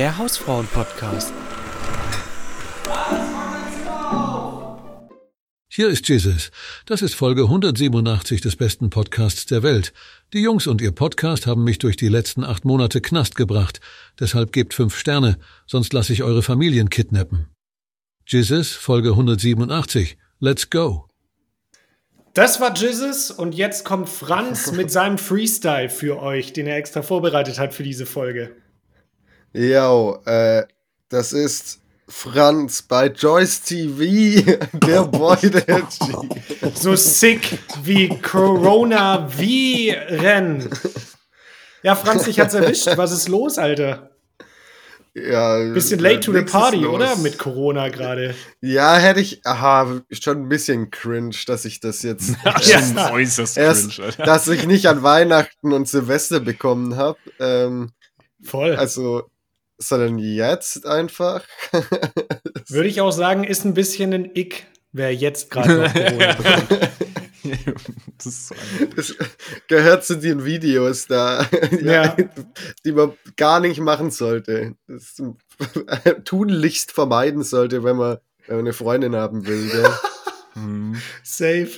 der Hausfrauen-Podcast. Hier ist Jesus. Das ist Folge 187 des besten Podcasts der Welt. Die Jungs und ihr Podcast haben mich durch die letzten acht Monate Knast gebracht. Deshalb gebt fünf Sterne, sonst lasse ich eure Familien kidnappen. Jesus, Folge 187. Let's go. Das war Jesus und jetzt kommt Franz mit seinem Freestyle für euch, den er extra vorbereitet hat für diese Folge. Yo, äh, das ist Franz bei Joyce TV, der Boy der G. So sick wie Corona-Viren. Ja, Franz, dich hat's erwischt. Was ist los, Alter? Ja, Bisschen late to the party, oder? Mit Corona gerade. Ja, hätte ich, aha, schon ein bisschen cringe, dass ich das jetzt Ja. ähm, äußerst erst, cringe, Alter. dass ich nicht an Weihnachten und Silvester bekommen habe. Ähm, Voll. also, sondern jetzt einfach. Würde ich auch sagen, ist ein bisschen ein Ick, wer jetzt gerade noch Corona bekommt. das ist so Das gehört zu den Videos da, Ja. die man gar nicht machen sollte. Das tunlichst vermeiden sollte, wenn man, wenn man eine Freundin haben will. Gell? Hm. Safe.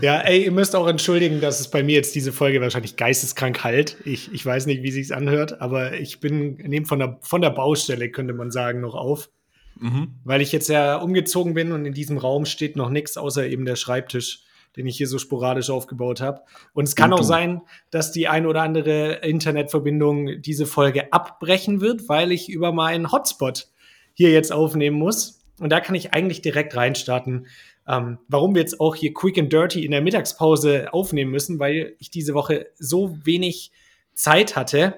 Ja, ey, ihr müsst auch entschuldigen, dass es bei mir jetzt diese Folge wahrscheinlich geisteskrank halt. Ich, ich weiß nicht, wie sich's anhört, aber ich bin nehme von der, von der Baustelle, könnte man sagen, noch auf. Mhm. Weil ich jetzt ja umgezogen bin und in diesem Raum steht noch nichts außer eben der Schreibtisch, den ich hier so sporadisch aufgebaut habe. Und es kann Und auch sein, dass die ein oder andere Internetverbindung diese Folge abbrechen wird, weil ich über meinen Hotspot hier jetzt aufnehmen muss. Und da kann ich eigentlich direkt reinstarten. Ähm, warum wir jetzt auch hier quick and dirty in der Mittagspause aufnehmen müssen, weil ich diese Woche so wenig Zeit hatte.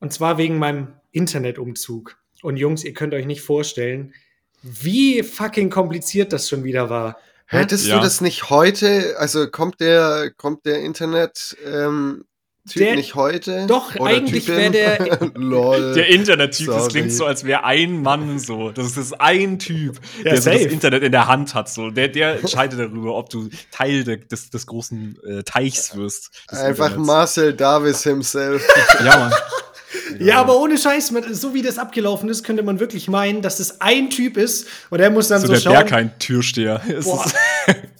Und zwar wegen meinem Internetumzug. Und Jungs, ihr könnt euch nicht vorstellen, wie fucking kompliziert das schon wieder war. Hättest Ja. du das nicht heute? Also kommt der, kommt der Internet ähm, Typ Der- nicht heute? Doch, Oder eigentlich Typin? wär der- Lol. Der Internettyp, das klingt so, als wäre ein Mann so. Das ist ein Typ, Ja, der so das. Internet in der Hand hat. So. Der, der entscheidet darüber, ob du Teil de, des, des großen äh, Teichs wirst. des Einfach Internets. Marcel Davis himself. Ja, Mann. Ja, aber ohne Scheiß, so wie das abgelaufen ist, könnte man wirklich meinen, dass es ein Typ ist und er muss dann So, so, der schauen. Berghain Türsteher. Es Boah, ist-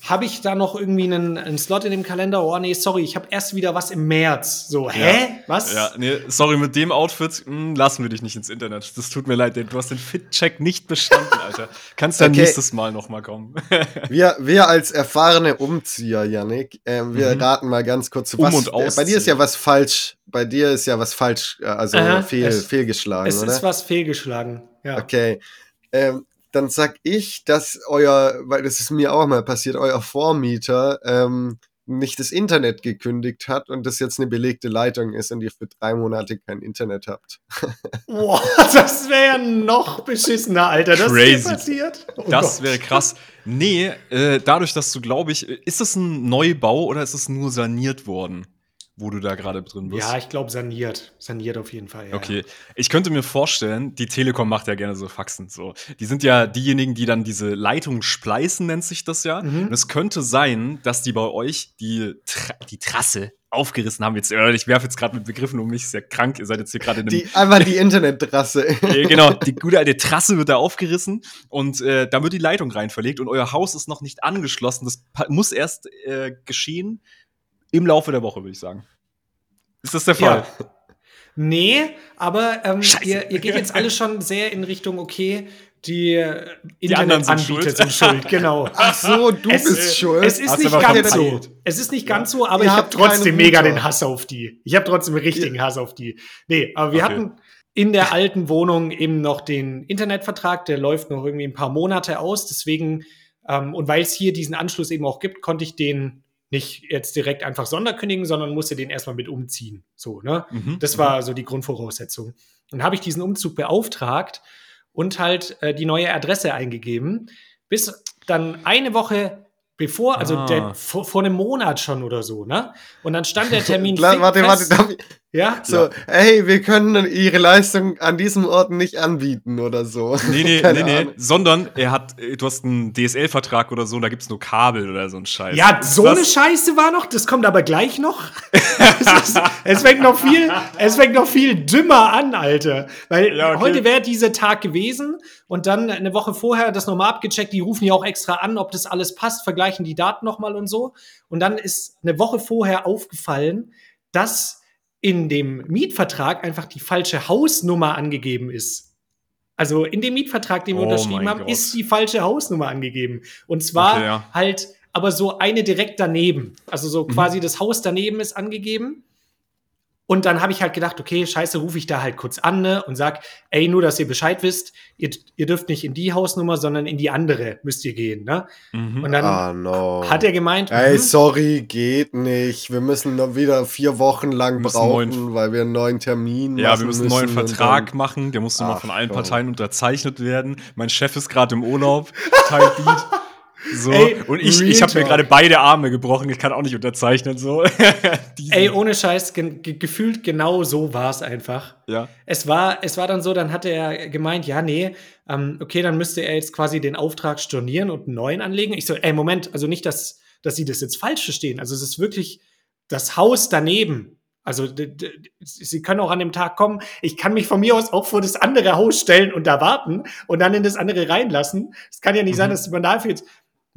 habe ich da noch irgendwie einen, einen Slot in dem Kalender? Oh nee, sorry, ich habe erst wieder was im März. So, hä? Was? Ja, nee, sorry, mit dem Outfit mh, lassen wir dich nicht ins Internet. Das tut mir leid, denn du hast den Fit-Check nicht bestanden, Alter. Kannst dann Okay. nächstes Mal noch mal kommen. Wir, wir als erfahrene Umzieher, Yannick, ähm, wir Mhm. raten mal ganz kurz, Um- was, und äh, bei dir ist ja was falsch, bei dir ist ja was falsch, äh, also Aha, fehl, es- fehlgeschlagen, es oder? ist was fehlgeschlagen. Ja. Okay. Ähm, dann sag ich, dass euer, weil das ist mir auch mal passiert, euer Vormieter ähm, nicht das Internet gekündigt hat und das jetzt eine belegte Leitung ist und ihr für drei Monate kein Internet habt. Boah, das wäre ja noch beschissener, Alter. Das Crazy. ist passiert. Oh Das wäre krass. Nee, äh, dadurch, dass du, glaube ich, ist es ein Neubau oder ist es nur saniert worden, wo du da gerade drin bist? Ja, ich glaube saniert. Saniert auf jeden Fall. Ja. Okay, ich könnte mir vorstellen, die Telekom macht ja gerne so Faxen. So. Die sind ja diejenigen, die dann diese Leitungen spleißen, nennt sich das ja. Mhm. Und es könnte sein, dass die bei euch die, Tra die Trasse aufgerissen haben. Jetzt, äh, ich werfe jetzt gerade mit Begriffen um mich, ist ja krank. Ihr seid jetzt hier gerade in einem Die, einfach die Internettrasse. genau, die gute alte Trasse wird da aufgerissen und äh, da wird die Leitung rein verlegt und euer Haus ist noch nicht angeschlossen. Das muss erst äh, geschehen im Laufe der Woche, würde ich sagen. Ist das der Fall? Ja. Nee, aber ähm, ihr, ihr geht jetzt alle schon sehr in Richtung, okay, die, äh, Die sind Internetanbieter schuld. sind schuld, genau. Ach so, du Es- bist schuld. Es ist Hast nicht ganz so. Es ist nicht ganz so, aber Ihr ich habe trotzdem mega den Hass auf die. Ich habe trotzdem einen richtigen Hass auf die. Nee, aber wir Okay. hatten in der alten Wohnung eben noch den Internetvertrag, der läuft noch irgendwie ein paar Monate aus. Deswegen, ähm, und weil es hier diesen Anschluss eben auch gibt, konnte ich den nicht jetzt direkt einfach sonderkündigen, sondern musste den erstmal mit umziehen. So, ne? Mhm. Das war so die Grundvoraussetzung. Und habe ich diesen Umzug beauftragt und halt äh, die neue Adresse eingegeben, bis dann eine Woche bevor, also Ah. der, vor, vor einem Monat schon oder so, ne? Und dann stand der Termin warte, warte, fest. darf ich, Ja? So, ja. hey, wir können ihre Leistung an diesem Ort nicht anbieten oder so. Nee, nee, nee, nee, sondern er hat, du hast einen DSL-Vertrag oder so und da gibt's nur Kabel oder so ein Scheiß. Ja, so eine Scheiße war noch, das kommt aber gleich noch. es, ist, es, fängt noch viel, es fängt noch viel dümmer an, Alter. Weil ja, okay. heute wäre dieser Tag gewesen und dann eine Woche vorher das nochmal abgecheckt, die rufen ja auch extra an, ob das alles passt, vergleichen die Daten nochmal und so. Und dann ist eine Woche vorher aufgefallen, dass in dem Mietvertrag einfach die falsche Hausnummer angegeben ist. Also in dem Mietvertrag, den wir oh unterschrieben haben, Gott. ist die falsche Hausnummer angegeben. Und zwar okay, ja. halt aber so eine direkt daneben. Also so mhm. quasi das Haus daneben ist angegeben. Und dann habe ich halt gedacht, okay, scheiße, rufe ich da halt kurz an ne, und sag, ey, nur, dass ihr Bescheid wisst, ihr, ihr dürft nicht in die Hausnummer, sondern in die andere müsst ihr gehen. Ne? Mhm. Und dann ah, no. hat er gemeint, ey, hm, sorry, geht nicht. Wir müssen noch wieder vier Wochen lang brauchen, neuen, weil wir einen neuen Termin Ja, wir müssen einen neuen Vertrag machen. Der muss nochmal von allen Parteien unterzeichnet werden. Mein Chef ist gerade im Urlaub. Teilbeat. So, Ey, und ich, ich habe mir gerade beide Arme gebrochen, ich kann auch nicht unterzeichnen, so. Ey, ohne Scheiß, ge gefühlt genau so war es einfach. Ja. Es war, es war dann so, dann hatte er gemeint, ja, nee, ähm, okay, dann müsste er jetzt quasi den Auftrag stornieren und einen neuen anlegen. Ich so, ey, Moment, also nicht, dass, dass Sie das jetzt falsch verstehen. Also es ist wirklich das Haus daneben. Also Sie können auch an dem Tag kommen. Ich kann mich von mir aus auch vor das andere Haus stellen und da warten und dann in das andere reinlassen. Es kann ja nicht mhm. sein, dass man dafür jetzt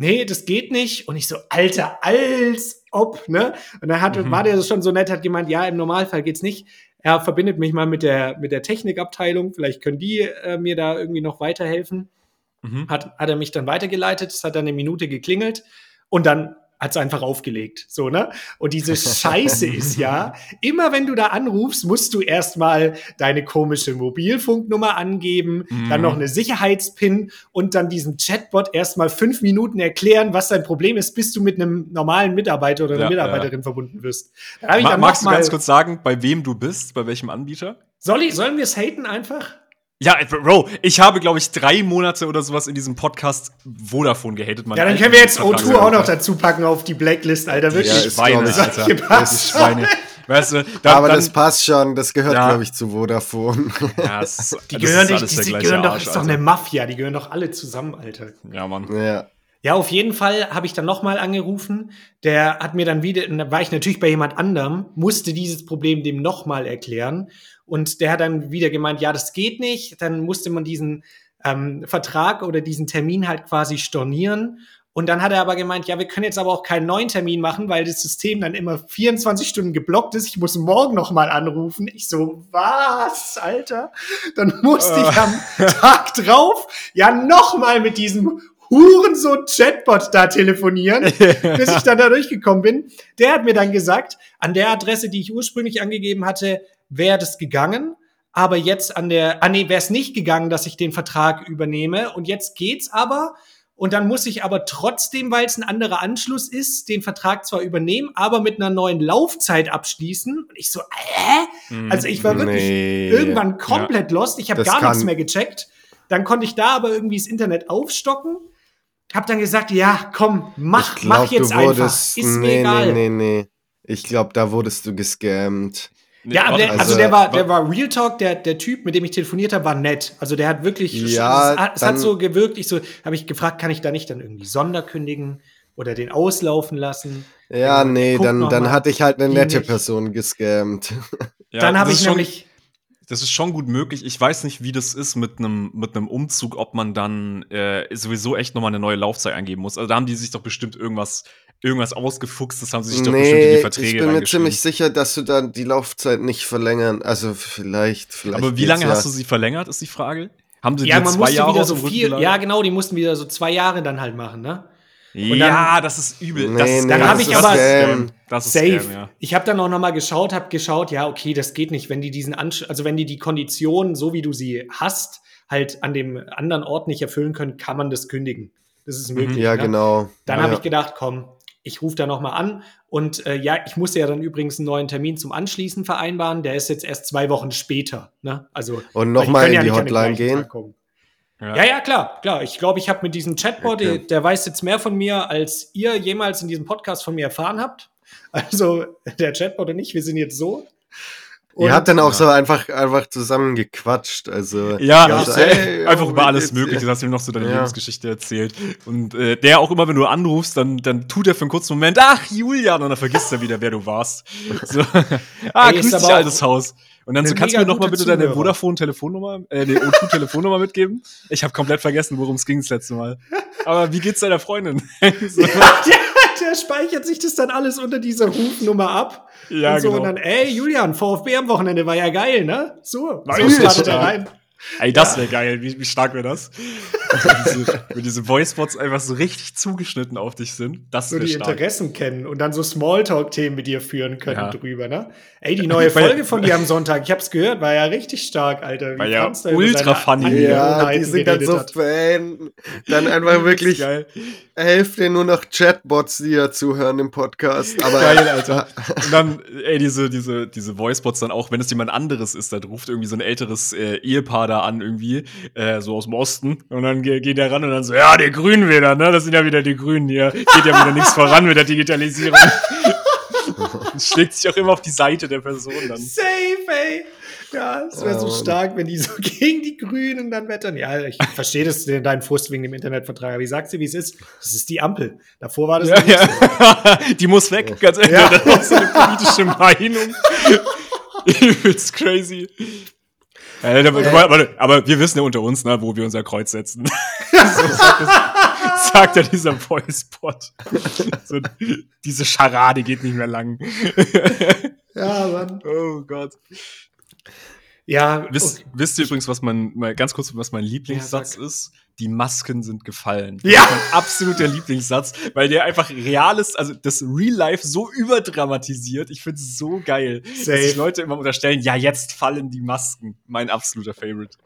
nee, das geht nicht. Und ich so, Alter, als ob, ne? Und dann hat, mhm. war der schon so nett, hat gemeint, ja, im Normalfall geht's nicht. Er verbindet mich mal mit der, mit der Technikabteilung. Vielleicht können die äh, mir da irgendwie noch weiterhelfen. Mhm. Hat, hat er mich dann weitergeleitet. Es hat dann eine Minute geklingelt. Und dann hat es einfach aufgelegt. So, ne? Und diese Scheiße ist ja, immer wenn du da anrufst, musst du erstmal deine komische Mobilfunknummer angeben, mhm. dann noch eine Sicherheitspin und dann diesem Chatbot erstmal fünf Minuten erklären, was dein Problem ist, bis du mit einem normalen Mitarbeiter oder einer ja, Mitarbeiterin ja. verbunden wirst. Ma magst du ganz kurz sagen, bei wem du bist, bei welchem Anbieter? Soll ich, sollen wir es haten einfach? Ja, Bro, ich habe, glaube ich, drei Monate oder sowas in diesem Podcast Vodafone gehatet. Ja, dann können wir jetzt O2 auch noch dazu packen auf die Blacklist, Alter. Wirklich. Ja, Schweine, ich, Alter. Das Schweine. Weißt du, da, Aber dann, das passt schon, das gehört, ja. glaube ich, zu Vodafone. Ja, ist, die gehören nicht, die, die gehören doch, Arsch, ist doch eine Mafia, die gehören doch alle zusammen, Alter. Ja, Mann. Ja. Ja, auf jeden Fall habe ich dann nochmal angerufen. Der hat mir dann wieder, da war ich natürlich bei jemand anderem, musste dieses Problem dem nochmal erklären. Und der hat dann wieder gemeint, ja, das geht nicht. Dann musste man diesen ähm, Vertrag oder diesen Termin halt quasi stornieren. Und dann hat er aber gemeint, ja, wir können jetzt aber auch keinen neuen Termin machen, weil das System dann immer 24 Stunden geblockt ist. Ich muss morgen noch mal anrufen. Ich so, was, Alter? Dann musste ich am Tag drauf ja noch mal mit diesem Hurensohn-Chatbot da telefonieren, bis ich dann da durchgekommen bin. Der hat mir dann gesagt, an der Adresse, die ich ursprünglich angegeben hatte, wäre das gegangen. Aber jetzt an der, ah nee, wäre es nicht gegangen, dass ich den Vertrag übernehme. Und jetzt geht's aber. Und dann muss ich aber trotzdem, weil es ein anderer Anschluss ist, den Vertrag zwar übernehmen, aber mit einer neuen Laufzeit abschließen. Und ich so, äh? Also ich war wirklich nee. irgendwann komplett ja. lost. Ich habe gar nichts mehr gecheckt. Dann konnte ich da aber irgendwie das Internet aufstocken. Hab dann gesagt, ja, komm, mach, glaub, mach jetzt wurdest, einfach. Ist nee, mir egal. Nee, nee, nee. Ich glaube, da wurdest du gescammt. Nee, ja, der, also, also, der war, der war Real Talk, der, der Typ, mit dem ich telefoniert habe, war nett. Also der hat wirklich, ja, es, hat so gewirkt, ich so, habe ich gefragt, kann ich da nicht dann irgendwie Sonderkündigen oder den auslaufen lassen? Ja, nee, dann, dann hatte ich halt eine nette nicht. Person gescammt. Ja, dann habe ich nämlich das ist schon gut möglich. Ich weiß nicht, wie das ist mit einem mit einem Umzug, ob man dann äh, sowieso echt nochmal eine neue Laufzeit eingeben muss. Also da haben die sich doch bestimmt irgendwas irgendwas ausgefuchst. Das haben sie sich doch bestimmt in die Verträge Ich bin mir ziemlich sicher, dass du dann die Laufzeit nicht verlängern. Also vielleicht, vielleicht. Aber wie lange ja. hast du sie verlängert? Ist die Frage. Haben sie ja, man zwei musste Jahre wieder so viel. Ja, genau, die mussten wieder so zwei Jahre dann halt machen, ne? Und ja, dann, das ist übel. Nee, das, nee, dann habe ich aber Scam. Das ist safe. Scam, ja. Ich habe dann auch noch mal geschaut, habe geschaut, ja, okay, das geht nicht, wenn die diesen Ansch also wenn die die Konditionen, so wie du sie hast, halt an dem anderen Ort nicht erfüllen können, kann man das kündigen. Das ist möglich. Ja, ne? genau. Dann ja, habe ich gedacht, komm, ich rufe da noch mal an und äh, ja, ich musste ja dann übrigens einen neuen Termin zum Anschließen vereinbaren. Der ist jetzt erst zwei Wochen später. Ne? Also und noch mal in ja die Hotline gehen. Ja. ja, ja, klar, klar. Ich glaube, ich habe mit diesem Chatbot, okay. der, der, weiß jetzt mehr von mir, als ihr jemals in diesem Podcast von mir erfahren habt. Also der Chatbot und ich, wir sind jetzt so. Ihr habt dann auch ja. so einfach, einfach zusammen gequatscht. Also, Ja, Ja, ich, ey, einfach über alles Mögliche. Du hast ihm noch so deine Ja. Lebensgeschichte erzählt. Und äh, der auch immer, wenn du anrufst, dann, dann tut er für einen kurzen Moment, ach, Julian, und dann vergisst er wieder, wer du warst. So. ah, Ey, grüß dich, altes Haus. Und dann so, kannst du mir noch mal gute bitte deine. Vodafone-Telefonnummer, äh, die O2-Telefonnummer mitgeben? Ich habe komplett vergessen, worum es ging das letzte Mal. Aber wie geht's deiner Freundin? so. der, der speichert sich das dann alles unter dieser Rufnummer ab. Ja, und so, genau. Und dann, ey, Julian, VfB am Wochenende war ja geil, ne? So, War so startet er rein. Ey, das wäre geil. Wie, wie stark wäre das? Wenn diese, wenn diese Voicebots einfach so richtig zugeschnitten auf dich sind. Das So wäre die stark. Interessen kennen und dann so Smalltalk-Themen mit dir führen können Ja. drüber, ne? Ey, die neue Weil- Folge von dir am Sonntag, ich hab's gehört, war ja richtig stark, Alter. Wie War ja ultra funny. Ja, die sind dann so. Fan. Dann einfach wirklich Geil. Hälfte nur noch Chatbots, die ja zuhören im Podcast. Aber Geil, Alter. Und dann, ey, diese, diese, diese Voicebots dann auch, wenn es jemand anderes ist, dann ruft irgendwie so ein älteres äh, Ehepaar da an, irgendwie, äh, so aus dem Osten. Und dann ge- geht der ran und dann so, ja, die Grünen wieder, ne? Das sind ja wieder die Grünen hier. Geht ja wieder nichts voran mit der Digitalisierung. Schlägt sich auch immer auf die Seite der Person dann. Safe, ey. Ja, es wäre so Ähm. stark, wenn die so gegen die Grünen dann wettern. Ja, ich verstehe das, deinen Frust wegen dem Internetvertrag. Aber ich sag's dir, wie es ist. Das ist die Ampel. Davor war das Ja, nicht so. ja. Die muss weg, ganz ehrlich. Ja. Das ist so eine politische Meinung. Übelst crazy. Ja, aber, aber, aber wir wissen ja unter uns, ne, wo wir unser Kreuz setzen. so sagt, das, sagt ja dieser Voice-Bot. So, diese Scharade geht nicht mehr lang. Ja, Mann. oh Gott. Ja, Wisst, okay. wisst ihr übrigens, was mein, mal ganz kurz, was mein Lieblingssatz sag. ist? Die Masken sind gefallen. Ja. Das ist mein absoluter Lieblingssatz, weil der einfach real ist, also das Real Life so überdramatisiert. Ich finde es so geil, dass Safe. sich Leute immer unterstellen, ja, jetzt fallen die Masken. Mein absoluter Favorite.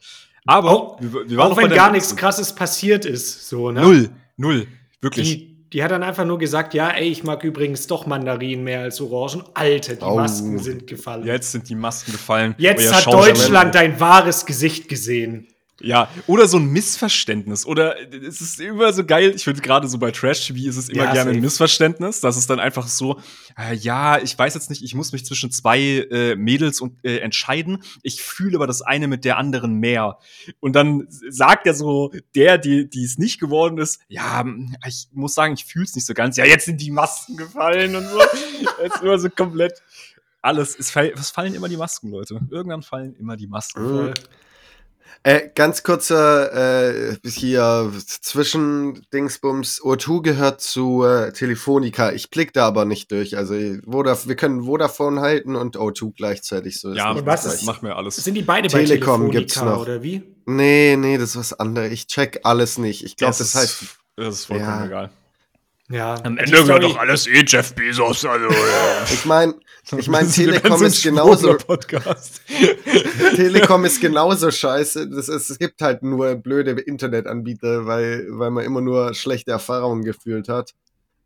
Aber Auch- wir, wir auch wenn gar nichts krasses passiert ist, so, ne? Null, null, wirklich. Die, die hat dann einfach nur gesagt, ja, ey, ich mag übrigens doch Mandarinen mehr als Orangen. Alter, die Oh. Masken sind gefallen. Jetzt sind die Masken gefallen. Jetzt hat Deutschland dein wahres Gesicht gesehen. Ja, oder so ein Missverständnis. Oder es ist immer so geil, ich finde gerade so bei Trash-TV ist es immer Ja, gerne ein. Missverständnis. Das ist dann einfach so, äh, ja, ich weiß jetzt nicht, ich muss mich zwischen zwei äh, Mädels und, äh, entscheiden. Ich fühle aber das eine mit der anderen mehr. Und dann sagt er so, der, die, die es nicht geworden ist, ja, ich muss sagen, ich fühle es nicht so ganz. Ja, jetzt sind die Masken gefallen und so. jetzt immer so komplett. Alles, es, fall, es fallen immer die Masken, Leute. Irgendwann fallen immer die Masken. Äh, ganz kurzer äh, hier zwischen Dingsbums. O2 gehört zu äh, Telefonica. Ich blick da aber nicht durch. Also Vodaf wir können Vodafone halten und O2 gleichzeitig. So ist Ja, nicht Und was das ist- Gleiche. mach mir alles. Sind die beide Telekom bei Telefonica, gibt's noch. oder wie? Nee, nee, das ist was anderes. Ich check alles nicht. Ich glaube, das, ist- heißt. Das ist vollkommen Ja. egal. Ja. Am Die Ende Story- doch alles eh Jeff Bezos, also. Ich meine, ich mein, Telekom ist genauso. Telekom ist genauso scheiße. Das ist, es gibt halt nur blöde Internetanbieter, weil, weil man immer nur schlechte Erfahrungen gefühlt hat.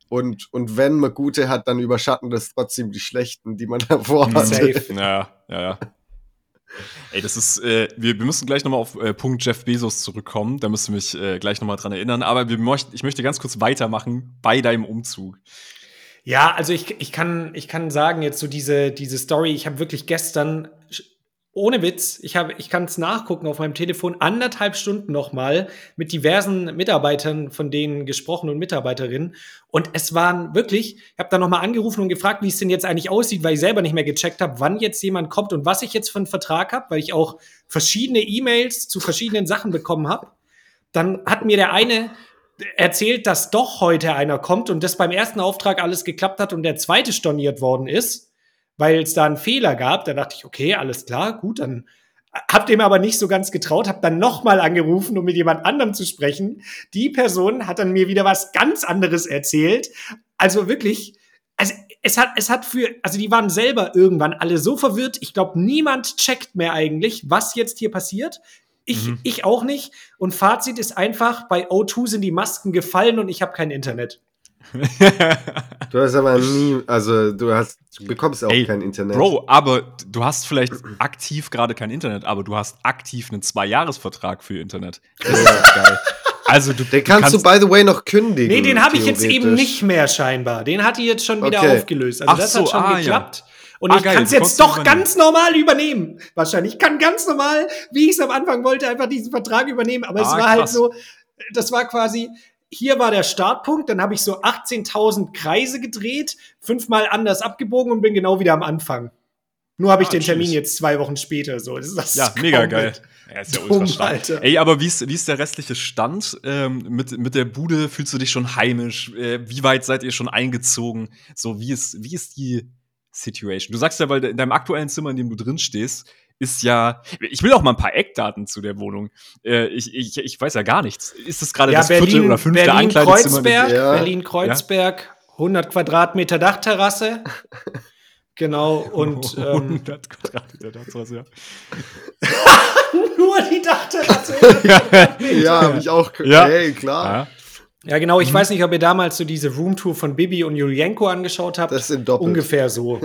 Und, und wenn man gute hat, dann überschatten das trotzdem die schlechten, die man davor hatte. Safe. Ja, ja, ja. Ey, das ist, äh, wir, wir müssen gleich nochmal auf äh, Punkt Jeff Bezos zurückkommen. Da müsst ihr mich äh, gleich nochmal dran erinnern. Aber wir möcht, ich möchte ganz kurz weitermachen bei deinem Umzug. Ja, also ich, ich, kann, ich kann sagen, jetzt so diese, diese Story, ich habe wirklich gestern, ohne Witz, ich, ich kann es nachgucken auf meinem Telefon, anderthalb Stunden nochmal mit diversen Mitarbeitern von denen gesprochen und Mitarbeiterinnen. Und es waren wirklich, ich habe dann nochmal angerufen und gefragt, wie es denn jetzt eigentlich aussieht, weil ich selber nicht mehr gecheckt habe, wann jetzt jemand kommt und was ich jetzt für einen Vertrag habe, weil ich auch verschiedene E-Mails zu verschiedenen Sachen bekommen habe. Dann hat mir der eine erzählt, dass doch heute einer kommt und das beim ersten Auftrag alles geklappt hat und der zweite storniert worden ist, weil es da einen Fehler gab. Da dachte ich, okay, alles klar, gut, dann hab dem aber nicht so ganz getraut, hab dann nochmal angerufen, um mit jemand anderem zu sprechen. Die Person hat dann mir wieder was ganz anderes erzählt. Also wirklich, also es hat, es hat für, also die waren selber irgendwann alle so verwirrt. Ich glaube, niemand checkt mehr eigentlich, was jetzt hier passiert. Ich, Mhm. ich auch nicht. Und Fazit ist einfach, bei O2 sind die Masken gefallen und ich habe kein Internet. Du hast aber nie, also du hast, du bekommst auch Ey, kein Internet. Bro, aber du hast vielleicht aktiv gerade kein Internet, aber du hast aktiv einen Zwei-Jahres-Vertrag für Internet. Das ist doch geil. Also du, Den kannst, du, by the way, noch kündigen. Nee, den habe ich jetzt eben nicht mehr scheinbar. Den hat die jetzt schon wieder Okay. aufgelöst. Also Ach das so, hat schon ah, ja. geklappt. Und Ah, ich kann es jetzt doch übernehmen. ganz normal übernehmen. Wahrscheinlich. Ich kann ganz normal, wie ich es am Anfang wollte, einfach diesen Vertrag übernehmen. Aber es Ah, war halt krass. so, das war quasi, hier war der Startpunkt, dann habe ich so 18.000 Kreise gedreht, fünfmal anders abgebogen und bin genau wieder am Anfang. Nur habe ich Ah, den Termin tschüss. jetzt zwei Wochen später. So, das ist das Ja, mega geil. Ja, ist ja dumm, ultra stark. Alter. Ey, aber wie ist, wie ist der restliche Stand? Ähm, mit, mit der Bude fühlst du dich schon heimisch? Äh, wie weit seid ihr schon eingezogen? So, wie ist, wie ist die Situation? Du sagst ja, weil in deinem aktuellen Zimmer, in dem du drin stehst, ist ja. Ich will auch mal ein paar Eckdaten zu der Wohnung. Äh, ich, ich, ich weiß ja gar nichts. Ist das gerade Ja, das vierte Berlin, oder fünfte Berlin Ankleidezimmer? Kreuzberg, Ja. Berlin Kreuzberg, 100 Quadratmeter Dachterrasse. Genau, und ähm, 100 Quadratmeter, das war's, ja. nur die Dachterrasse. Ja, habe ich auch. Ja. Hey, klar. ja. ja, genau, ich weiß nicht, ob ihr damals so diese Roomtour von Bibi und Julienko angeschaut habt. Das sind doppelt. Ungefähr so.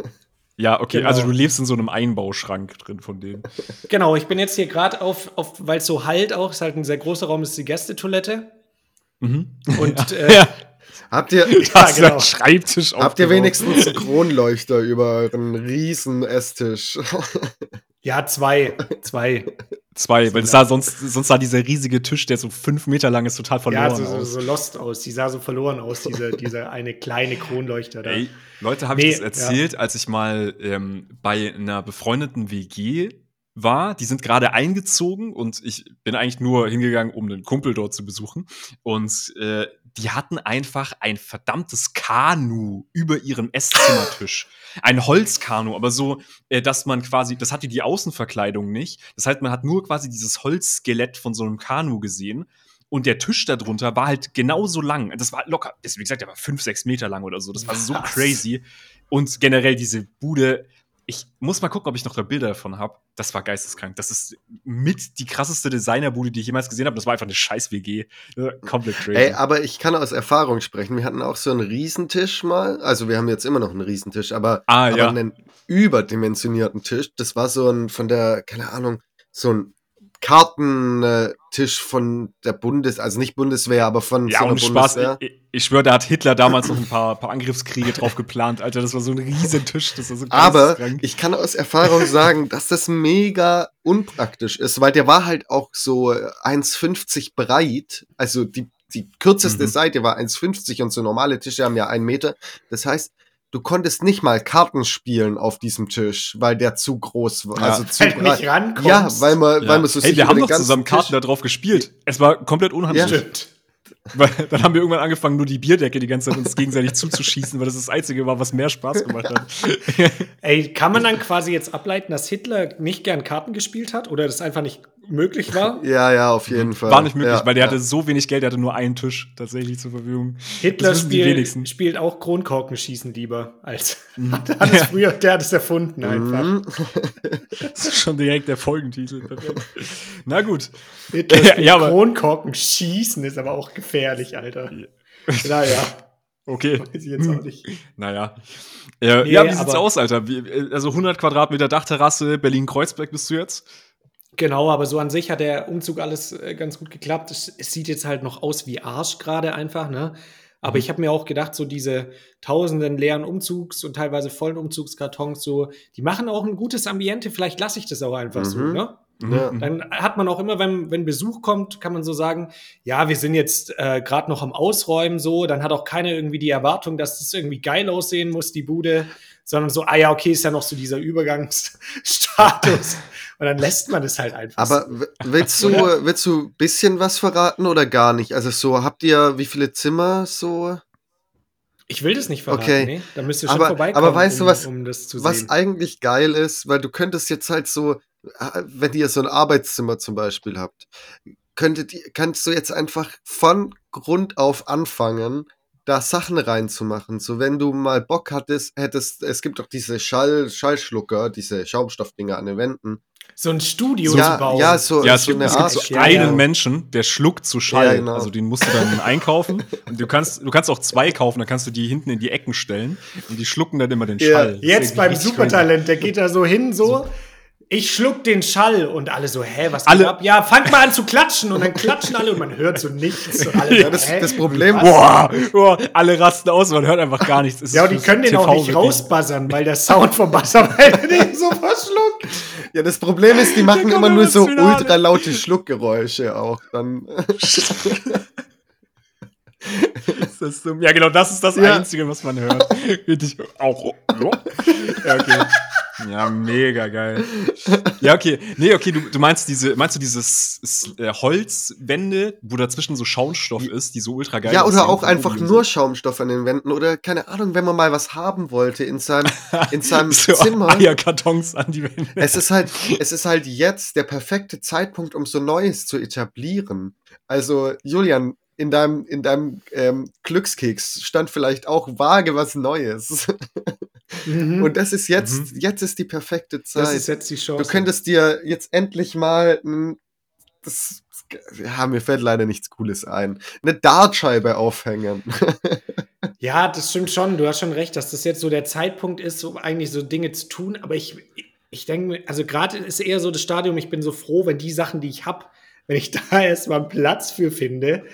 Ja, okay, Genau. also du lebst in so einem Einbauschrank drin von denen. Genau, ich bin jetzt hier gerade auf, auf weil es so halt auch, ist halt ein sehr großer Raum, ist die Gästetoilette. Mhm. Und äh, Ja, Habt ihr, ist genau. ein Schreibtisch habt ihr wenigstens einen Kronleuchter über euren riesen Esstisch? ja, zwei. Zwei. Zwei, weil es sah sonst, sonst sah dieser riesige Tisch, der so fünf Meter lang ist, total verloren ja, so, so, aus. so lost aus. Die sah so verloren aus, diese, diese eine kleine Kronleuchter da. Ey, Leute, habe Nee, ich das erzählt, als ich mal ähm, bei einer befreundeten WG war. Die sind gerade eingezogen und ich bin eigentlich nur hingegangen, um einen Kumpel dort zu besuchen. Und äh, die hatten einfach ein verdammtes Kanu über ihrem Esszimmertisch. Ein Holzkanu, aber so, äh, dass man quasi, das hatte die Außenverkleidung nicht. Das heißt, man hat nur quasi dieses Holzskelett von so einem Kanu gesehen. Und der Tisch darunter war halt genauso lang. Das war locker, das, wie gesagt, der war fünf, sechs Meter lang oder so. Das war so Was? crazy. Und generell diese Bude, ich muss mal gucken, ob ich noch da Bilder davon habe. Das war geisteskrank. Das ist mit die krasseste Designerbude, die ich jemals gesehen habe. Das war einfach eine scheiß WG. Äh, Komplett crazy. Ey, aber ich kann aus Erfahrung sprechen. Wir hatten auch so einen Riesentisch mal. Also wir haben jetzt immer noch einen Riesentisch, aber, Ah, aber ja. einen überdimensionierten Tisch. Das war so ein von der, keine Ahnung, so ein Kartentisch von der Bundes, also nicht Bundeswehr, aber von ja, so und Spaß. Bundeswehr. Ich, ich schwöre, da hat Hitler damals noch ein paar, paar Angriffskriege drauf geplant. Alter, das war so ein riesen Tisch. Das war so Aber geisteskrank. ich kann aus Erfahrung sagen, dass das mega unpraktisch ist, weil der war halt auch so 1,50 breit. Also die, die kürzeste Mhm. Seite war 1,50 und so normale Tische haben ja einen Meter. Das heißt, du konntest nicht mal Karten spielen auf diesem Tisch, weil der zu groß war. Ja. Also zu Weil du nicht rankommst. Ja, weil man, weil man so hey, wir haben doch zusammen Karten Tisch- da drauf gespielt. Es war komplett unhandlich. Stimmt. Weil dann haben wir irgendwann angefangen, nur die Bierdecke die ganze Zeit uns gegenseitig zuzuschießen, weil das das Einzige war, was mehr Spaß gemacht hat. Ey, kann man dann quasi jetzt ableiten, dass Hitler nicht gern Karten gespielt hat oder das einfach nicht möglich war? Ja, ja, auf jeden Fall. War nicht möglich, ja, weil der ja. hatte so wenig Geld, der hatte nur einen Tisch tatsächlich zur Verfügung. Hitler die spielt, wenigsten. spielt auch Kronkorkenschießen lieber als hat, hat es früher, der hat es erfunden einfach. Mhm. Das ist schon direkt der Folgentitel. Perfekt. Na gut. Hitler Ja, spielt ja, aber- Kronkorken schießen ist aber auch gefährlich, Alter. Naja, Okay. weiß ich jetzt auch nicht. Naja. Äh, Nee, ja, wie sieht's aus, Alter? Wie, äh, also 100 Quadratmeter Dachterrasse, Berlin-Kreuzberg bist du jetzt? Genau, aber so an sich hat der Umzug alles äh, ganz gut geklappt. Es, es sieht jetzt halt noch aus wie Arsch gerade einfach, ne? Aber ich habe mir auch gedacht, so diese tausenden leeren Umzugs- und teilweise vollen Umzugskartons, so, die machen auch ein gutes Ambiente. Vielleicht lasse ich das auch einfach so, Mhm. ne? Ja. Mhm. Dann hat man auch immer, wenn, wenn Besuch kommt, kann man so sagen, ja, wir sind jetzt äh, gerade noch am Ausräumen so, dann hat auch keiner irgendwie die Erwartung, dass das irgendwie geil aussehen muss, die Bude, sondern so, ah ja, okay, ist ja noch so dieser Übergangsstatus. Und dann lässt man es halt einfach. Aber willst du, willst du ein bisschen was verraten oder gar nicht? Also so, habt ihr wie viele Zimmer so? ich will das nicht verraten, Okay. nee. Da müsst ihr schon Aber- vorbeikommen, aber weißt du, um, was- um das zu Was eigentlich geil ist, weil du könntest jetzt halt so, wenn ihr so ein Arbeitszimmer zum Beispiel habt, könntet kannst du jetzt einfach von Grund auf anfangen, da Sachen reinzumachen. So, wenn du mal Bock hattest, hättest, es gibt doch diese Schall, Schallschlucker, diese Schaumstoffdinger an den Wänden. So ein Studio ja, zu bauen. ja, so, Ja, es so gibt, eine es gibt so Ja, einen ja. Menschen, der schluckt zu Schall. Ja, genau. Also den musst du dann einkaufen. Und du kannst, du kannst auch zwei kaufen, dann kannst du die hinten in die Ecken stellen. Und die schlucken dann immer den. Schall. Jetzt beim Supertalent, der geht da so hin, so, ich schluck den Schall und alle so, hä, was Alle- ab? Ja, fangt mal an zu klatschen und dann klatschen alle und man hört so nichts. Und alle so, Ja, das, hä? das Problem, Boah, boah, alle rasten aus, man hört einfach gar nichts. Es Ja, und die können den auch nicht rausbuzzern, weil der Sound vom Buzzer den so verschluckt. ja, das Problem ist, die machen immer nur so ultra laute Schluckgeräusche auch. Dann, Dumm? Ja, genau, das ist das Ja. Einzige, was man hört. Richtig. Auch. Ja, okay. Ja, mega geil. Ja, okay. Nee, okay, du, du meinst diese, meinst du dieses äh, Holzwände, wo dazwischen so Schaumstoff ist, die so ultra geil ja, oder aussehen auch einfach nur Schaumstoff an den Wänden oder keine Ahnung, wenn man mal was haben wollte in seinem, in seinem so Zimmer. Eierkartons an die Wände. Es ist halt, es ist halt jetzt der perfekte Zeitpunkt, um so Neues zu etablieren. Also, Julian, in deinem, in deinem ähm, Glückskeks stand vielleicht auch vage was Neues. Und das ist jetzt, jetzt ist die perfekte Zeit. das ist jetzt die Chance. du könntest dir jetzt endlich mal ein, das, ja, mir fällt leider nichts Cooles ein, eine Dartscheibe aufhängen. Ja, das stimmt schon. Du hast schon recht, dass das jetzt so der Zeitpunkt ist, um eigentlich so Dinge zu tun. Aber ich, ich denke, mir, also gerade ist eher so das Stadium, ich bin so froh, wenn die Sachen, die ich habe, wenn ich da erstmal einen Platz für finde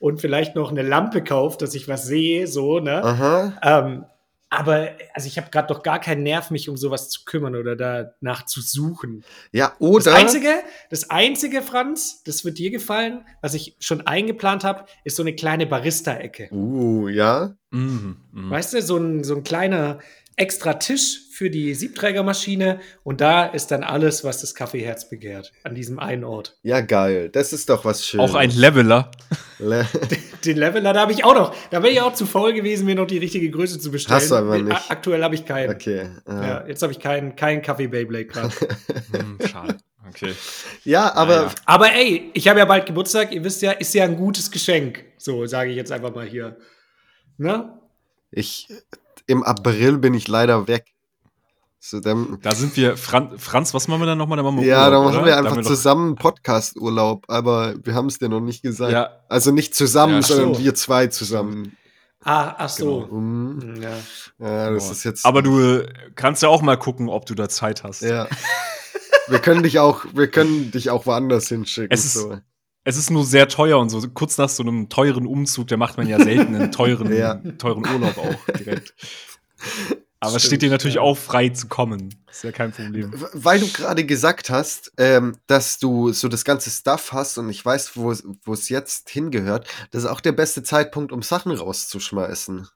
und vielleicht noch eine Lampe kaufe, dass ich was sehe, so, ne? Aha. Ähm, aber also ich habe gerade doch gar keinen Nerv, mich um sowas zu kümmern oder danach zu suchen. Ja, Das oder. einzige, das einzige, Franz, das wird dir gefallen, was ich schon eingeplant habe, ist so eine kleine Barista-Ecke. Uh, ja. Mhm, mhm. Weißt du, so ein, so ein kleiner extra Tisch für die Siebträgermaschine und da ist dann alles, was das Kaffeeherz begehrt, an diesem einen Ort. Ja, geil. Das ist doch was Schönes. Auch ein Leveler. Le Den Leveler, da habe ich auch noch, da wäre ich auch zu faul gewesen, mir noch die richtige Größe zu bestellen. Hast du aber nicht. Aktuell habe ich keinen. Okay. äh. Ja, jetzt habe ich keinen keinen Kaffee Beyblade gerade. Hm, schade. Okay. Ja, aber Ja, ja. Aber ey, ich habe ja bald Geburtstag, ihr wisst ja, ist ja ein gutes Geschenk. So sage ich jetzt einfach mal hier. Ne? ich im April bin ich leider weg. So, dann, Da sind wir, Fran Franz, was machen wir dann nochmal? Da machen wir ja, da Urlaub, machen oder? wir Da einfach haben doch- zusammen einen Podcast-Urlaub, aber wir haben es dir noch nicht gesagt. Ja, Also nicht zusammen, Ja, sondern so. wir zwei zusammen. Ah, ach so. Mhm. Hm, Ja. Ja, das Boah. ist jetzt. aber du äh, kannst ja auch mal gucken, ob du da Zeit hast. Ja. wir können dich auch, wir können dich auch woanders hinschicken. Es ist- so. Es ist nur sehr teuer und so. Kurz nach so einem teuren Umzug, da macht man ja selten einen teuren, Ja. teuren Urlaub auch direkt. Aber es steht dir natürlich ja. auch frei zu kommen. Ist ja kein Problem. Weil du gerade gesagt hast, ähm, dass du so das ganze Stuff hast und ich weiß, wo es- jetzt hingehört, das ist auch der beste Zeitpunkt, um Sachen rauszuschmeißen.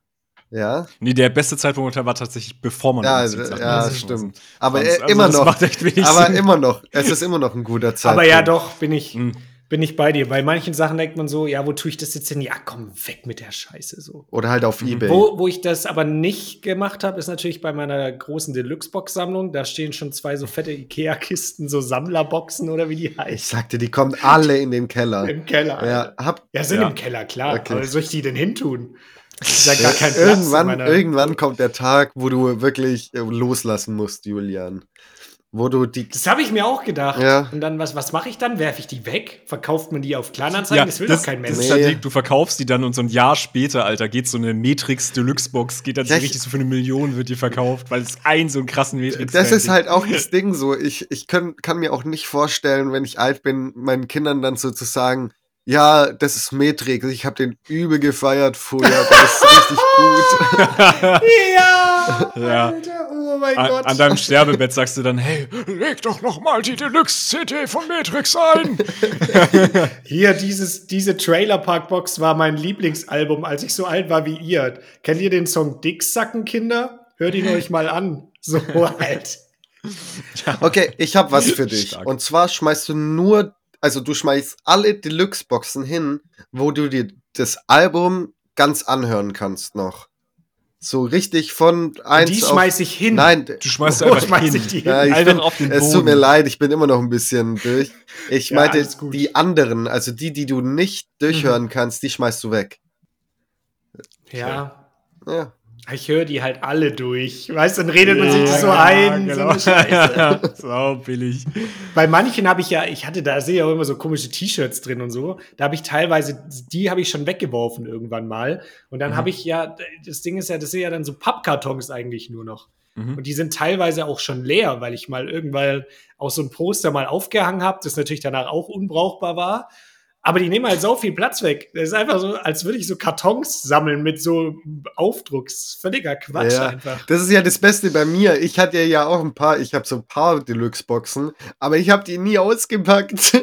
Ja, Nee, der beste Zeitpunkt war tatsächlich, bevor man ja, sagt ja stimmt. Aber Franz, äh, also immer noch. macht echt wenig Aber Sinn. immer noch. Es ist immer noch ein guter Zeitpunkt. Aber ja, doch, bin ich, Hm. Bin ich bei dir. Bei manchen Sachen denkt man so, ja, wo tue ich das jetzt hin? Ja, komm, weg mit der Scheiße so. Oder halt auf Ebay. Wo, wo ich das aber nicht gemacht habe, ist natürlich bei meiner großen Deluxe-Box-Sammlung. Da stehen schon zwei so fette Ikea-Kisten, so Sammlerboxen oder wie die Ich heißen. sagte, die kommen alle in den Keller. Im Keller. Ja, hab, Ja, sind Ja. im Keller, klar. Okay. Aber wo soll ich die denn hintun? Ist ja gar kein Platz irgendwann, irgendwann kommt der Tag, wo du wirklich äh, loslassen musst, Julian. Wo du die. Das habe ich mir auch gedacht. Ja. Und dann, was, was mache ich dann? Werfe ich die weg? Verkauft man die auf Kleinanzeigen? das will doch kein Mensch. Das ist Nee. du verkaufst die dann und so ein Jahr später, Alter, geht so eine Matrix Deluxe Box, geht dann so Ja, ich- richtig so für eine Million wird die verkauft, weil es ein so einen krassen Matrix Das ist halt auch das Ding so. Ich, ich kann, kann mir auch nicht vorstellen, wenn ich alt bin, meinen Kindern dann so zu sagen, ja, das ist Matrix. Ich habe den übel gefeiert früher. Der ist richtig gut. Ja! Ja. Alter, mein An, Gott. an deinem Sterbebett sagst du dann, hey, leg doch noch mal die Deluxe-CD von Matrix ein. Hier, dieses, diese Trailer-Park-Box war mein Lieblingsalbum, als ich so alt war wie ihr. Kennt ihr den Song Dicksacken, Kinder? Hört ihn euch mal an. So alt. Okay, ich habe was für dich. Stark. Und zwar schmeißt du nur, also du schmeißt alle Deluxe-Boxen hin, wo du dir das Album ganz anhören kannst noch. So richtig von eins Die auf- schmeiß ich hin. Nein, Du schmeißt Wo einfach schmeiß hin. ich die hin? Ja, ich bin, auf den es tut Boden. mir leid, ich bin immer noch ein bisschen durch. Ich Ja, meinte, die anderen, also die, die du nicht durchhören kannst, die schmeißt du weg. Ja. Ja. Ich höre die halt alle durch. Weißt du, dann redet man sich das so Ja, ein. So genau. Scheiße. Ja, so billig. Bei manchen habe ich ja, ich hatte da sehe ich auch immer so komische T-Shirts drin und so. Da habe ich teilweise, die habe ich schon weggeworfen irgendwann mal. Und dann Mhm. habe ich ja, das Ding ist ja, das sind ja dann so Pappkartons eigentlich nur noch. Mhm. Und die sind teilweise auch schon leer, weil ich mal irgendwann auch so ein Poster mal aufgehangen habe, das natürlich danach auch unbrauchbar war. Aber die nehmen halt so viel Platz weg. Das ist einfach so, als würde ich so Kartons sammeln mit so Aufdrucks. Völliger Quatsch Ja, einfach. Das ist ja das Beste bei mir. Ich hatte ja auch ein paar, ich habe so ein paar Deluxe-Boxen, aber ich habe die nie ausgepackt.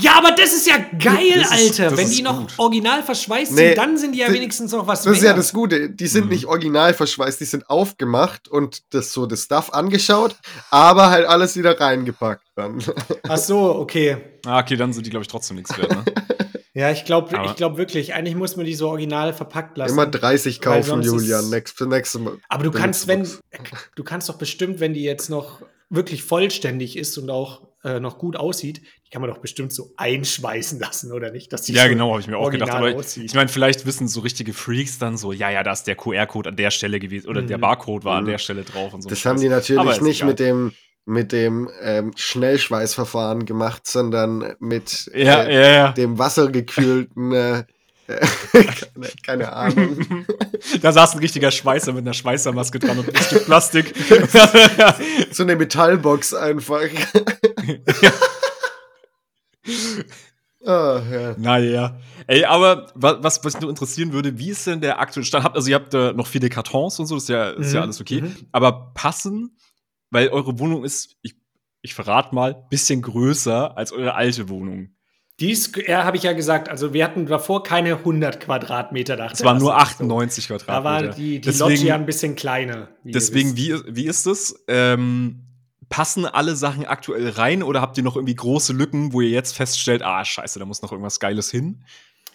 Ja, aber das ist ja geil, Das ist- Alter. Wenn die noch gut. original verschweißt Nee, sind, dann sind die ja wenigstens noch was das ist ja das Gute. Die sind Mhm. nicht original verschweißt, die sind aufgemacht und das so das Stuff angeschaut, aber halt alles wieder reingepackt dann. Ach so, okay. Ah, okay, dann sind die, glaube ich, trotzdem nichts wert. Ne? Ja, ich glaube ich glaub wirklich, eigentlich muss man die so original verpackt lassen. Immer 30 Weil kaufen, Julian, next, für nächstes Mal. Aber du kannst, wenn, du kannst doch bestimmt, wenn die jetzt noch wirklich vollständig ist und auch äh, noch gut aussieht, die kann man doch bestimmt so einschweißen lassen, oder nicht? Dass die Ja, so genau, habe ich mir auch gedacht. Aber aussieht. ich meine, vielleicht wissen so richtige Freaks dann so, ja, ja, da ist der QR-Code an der Stelle gewesen oder Mhm. der Barcode war an Mhm. der Stelle drauf und so. Das haben die natürlich nicht egal. mit dem, mit dem ähm, Schnellschweißverfahren gemacht, sondern mit Ja, äh, ja, ja. dem wassergekühlten, äh, keine, keine Ahnung. Da saß ein richtiger Schweißer mit einer Schweißermaske dran und ein Stück Plastik. So eine Metallbox einfach. Ah, ja. naja. Ey, aber wa- was, was mich nur interessieren würde, wie ist denn der aktuelle Stand? Also ihr habt äh, noch viele Kartons und so, das ist ja, ist ja Mhm, alles okay. mhm. Aber passen, weil eure Wohnung ist, ich, ich verrate mal, bisschen größer als eure alte Wohnung. Dies, ja, habe ich ja gesagt, also wir hatten davor keine 100 Quadratmeter da. Es waren nur 98 Da Quadratmeter. war die, die Deswegen- Loggia ein bisschen kleiner. wie Deswegen, wie, wie ist es? Ähm, passen alle Sachen aktuell rein oder habt ihr noch irgendwie große Lücken, wo ihr jetzt feststellt, ah, scheiße, da muss noch irgendwas Geiles hin?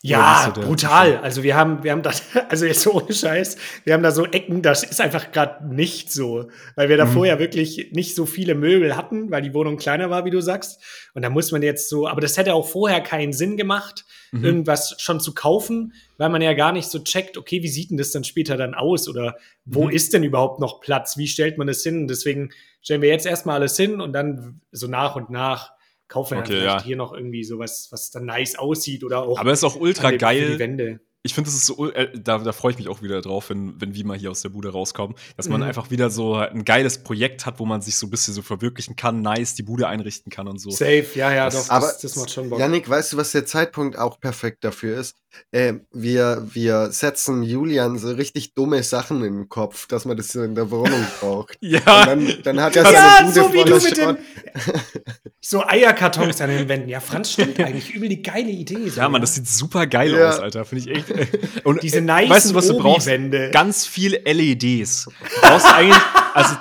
Ja, brutal. Also wir haben, wir haben da, also jetzt so ohne Scheiß, wir haben da so Ecken, das ist einfach gerade nicht so, weil wir da Mhm. vorher wirklich nicht so viele Möbel hatten, weil die Wohnung kleiner war, wie du sagst. Und da muss man jetzt so, aber das hätte auch vorher keinen Sinn gemacht, Mhm. irgendwas schon zu kaufen, weil man ja gar nicht so checkt, okay, wie sieht denn das dann später dann aus oder wo Mhm. ist denn überhaupt noch Platz? Wie stellt man das hin? Deswegen stellen wir jetzt erstmal alles hin und dann so nach und nach kaufen wir Okay, dann vielleicht ja. hier noch irgendwie sowas, was dann nice aussieht oder auch Aber es ist auch ultra den- geil. die Wände. Ich finde, das ist so, äh, da, da freue ich mich auch wieder drauf, wenn, wenn wir mal hier aus der Bude rauskommen, dass man Mhm. einfach wieder so ein geiles Projekt hat, wo man sich so ein bisschen so verwirklichen kann, nice die Bude einrichten kann und so. Safe, ja, ja, Das- doch, Aber das, das macht schon Bock. Janik, weißt du, was der Zeitpunkt auch perfekt dafür ist? Ähm, wir, wir setzen Julian so richtig dumme Sachen in den Kopf, dass man das so in der Wohnung braucht. Und Ja, dann, dann hat er ja, seine Bude so wie du mit Schrott. den so Eierkartons an den Wänden. Ja, Franz stimmt eigentlich übel die geile Idee. So, ja, Mann, das sieht super geil Ja. aus, Alter. Finde ich echt. Und Diese nice weißt du, was du brauchst? Wände. Ganz viel LEDs. Du brauchst eigentlich, also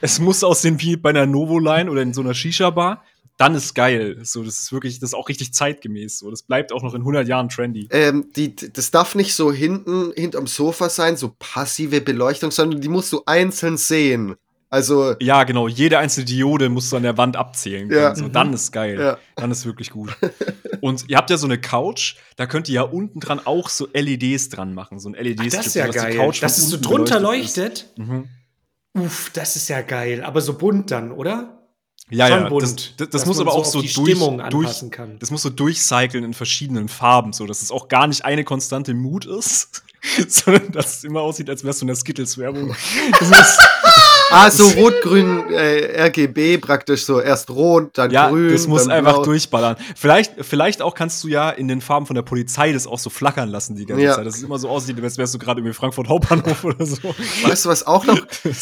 es muss aussehen wie bei einer Novo-Line oder in so einer Shisha-Bar. Dann ist geil. So, das ist wirklich, das ist auch richtig zeitgemäß. So, das bleibt auch noch in 100 Jahren trendy. Ähm, die, das darf nicht so hinten, hinterm Sofa sein, so passive Beleuchtung, sondern die musst du einzeln sehen. Also, Ja, genau. Jede einzelne Diode musst du an der Wand abzählen können. Ja. So, Mhm. dann ist geil. Ja. Dann ist wirklich gut. Und ihr habt ja so eine Couch, da könnt ihr ja unten dran auch so LEDs dran machen. So ein LED-Strip, das ist ja die geil. Couch Dass es so drunter leuchtet. ist. Mhm. Uff, das ist ja geil. Aber so bunt dann, oder? Ja, Schon ja. bunt. Das, das, das dass muss man aber auch auf so die durch, Stimmung durch, anpassen kann. das muss so durchcyclen in verschiedenen Farben, so dass es auch gar nicht eine konstante Mut ist, sondern dass es immer aussieht, als wärst du in der Skittles-Werbung. Ah, so rot-grün äh, RGB praktisch so erst rot, dann ja, grün. das muss dann einfach blau. durchballern. Vielleicht, vielleicht auch kannst du ja in den Farben von der Polizei das auch so flackern lassen die ganze Ja. Zeit. Dass es immer so aussieht, als wärst du gerade irgendwie Frankfurt Hauptbahnhof oder so. Weißt du, was auch noch?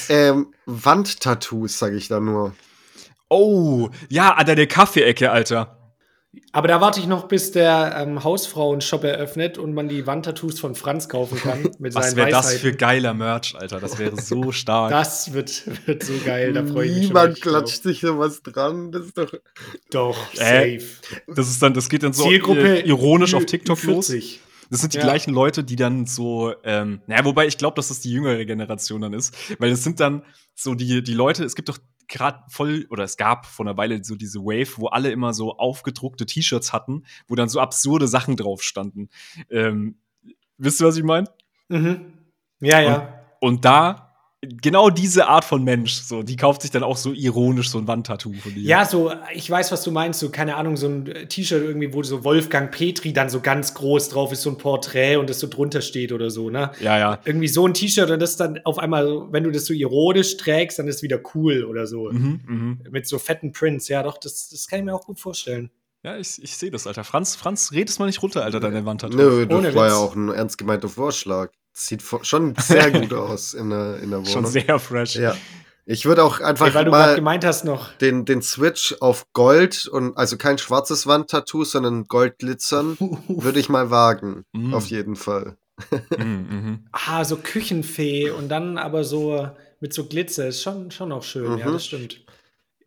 ähm, Wandtattoos, sage ich da nur. Oh, ja, an deine Kaffeeecke, Alter. Aber da warte ich noch, bis der ähm, Hausfrauen-Shop eröffnet und man die Wandtattoos von Franz kaufen kann. Mit Was wäre das für geiler Merch, Alter? Das wäre so stark. Das wird, wird so geil, da freue ich mich schon Niemand klatscht sich sowas dran. Das ist doch. Doch, Äh, safe. Das ist dann, das geht dann so Zielgruppe äh, ironisch auf TikTok los. Ü40. Das sind die Ja. gleichen Leute, die dann so, ähm, naja, wobei ich glaube, dass das die jüngere Generation dann ist, weil es sind dann so die, die Leute, es gibt doch gerade voll, oder es gab vor einer Weile so diese Wave, wo alle immer so aufgedruckte T-Shirts hatten, wo dann so absurde Sachen drauf standen. Ähm, wisst ihr, was ich meine? Mhm. Ja, ja. Und da, genau diese Art von Mensch, so, die kauft sich dann auch so ironisch so ein Wandtattoo von dir. Ja, so, ich weiß, was du meinst. So, keine Ahnung, so ein T-Shirt irgendwie, wo so Wolfgang Petri dann so ganz groß drauf ist, so ein Porträt und das so drunter steht oder so, ne? ja, ja. Irgendwie so ein T-Shirt und das dann auf einmal, wenn du das so ironisch trägst, dann ist es wieder cool oder so. Mhm, mhm. Mit so fetten Prints. Ja, doch, das, das kann ich mir auch gut vorstellen. Ja, ich, ich sehe das, Alter. Franz, Franz, redest mal nicht runter, Alter, deine Wandtattoo. Nö, das Ohne war Witz. ja auch ein ernst gemeinter Vorschlag. Sieht schon sehr gut aus in der, in der Wohnung. Schon sehr fresh. Ja. Ich würde auch einfach Ey, weil du mal gemeint hast noch. den, den Switch auf Gold und also kein schwarzes Wandtattoo, sondern Goldglitzern, würde ich mal wagen. Mm. Auf jeden Fall. Mhm, mhm. Ah, so Küchenfee und dann aber so mit so Glitzer ist schon, schon auch schön, ja, Mhm. das stimmt.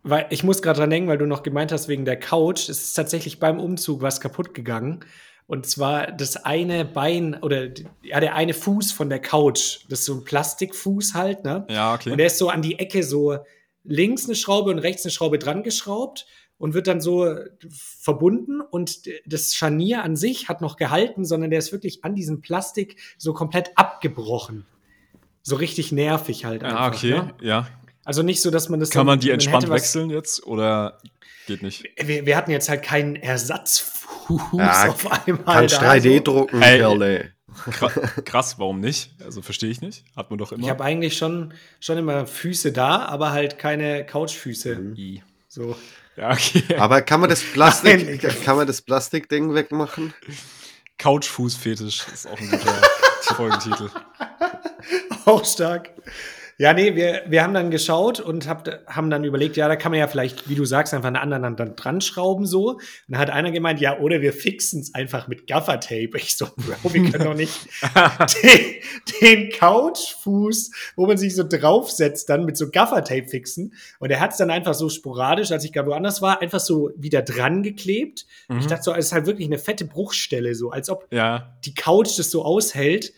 Weil ich muss gerade dran denken, weil du noch gemeint hast, wegen der Couch, es ist tatsächlich beim Umzug was kaputt gegangen. Und zwar das eine Bein oder ja, der eine Fuß von der Couch. Das ist so ein Plastikfuß halt, ne? Ja, okay. Und der ist so an die Ecke so links eine Schraube und rechts eine Schraube dran geschraubt und wird dann so verbunden und das Scharnier an sich hat noch gehalten, sondern der ist wirklich an diesem Plastik so komplett abgebrochen. So richtig nervig halt einfach. ah, okay. Ne? Ja. Also nicht so, dass man das Kann so- man die entspannt wechseln jetzt oder geht nicht? Wir, wir hatten jetzt halt keinen Ersatzfuß Ja, auf einmal. Kannst da, 3D so. drucken, Ey, Kerle. Kra- Krass, warum nicht? Also verstehe ich nicht. Hat man doch immer. Ich habe eigentlich schon, schon immer Füße da, aber halt keine Couchfüße. Mhm. So. Ja, okay. Aber kann man das Nein, Plastik, ich- kann man das Plastikding wegmachen? Couchfußfetisch ist auch ein guter Folgentitel. Auch stark. Ja, nee, wir, wir haben dann geschaut und hab, haben dann überlegt, ja, da kann man ja vielleicht, wie du sagst, einfach einen anderen dann dran schrauben so. Und dann hat einer gemeint, ja, oder wir fixen es einfach mit Gaffertape. Ich so, Bro, wir können doch nicht den, den Couchfuß, wo man sich so draufsetzt, dann mit so Gaffertape fixen. Und er hat es dann einfach so sporadisch, als ich gerade woanders war, einfach so wieder dran geklebt. Ich dachte so, es ist halt wirklich eine fette Bruchstelle, so als ob Ja. die Couch das so aushält,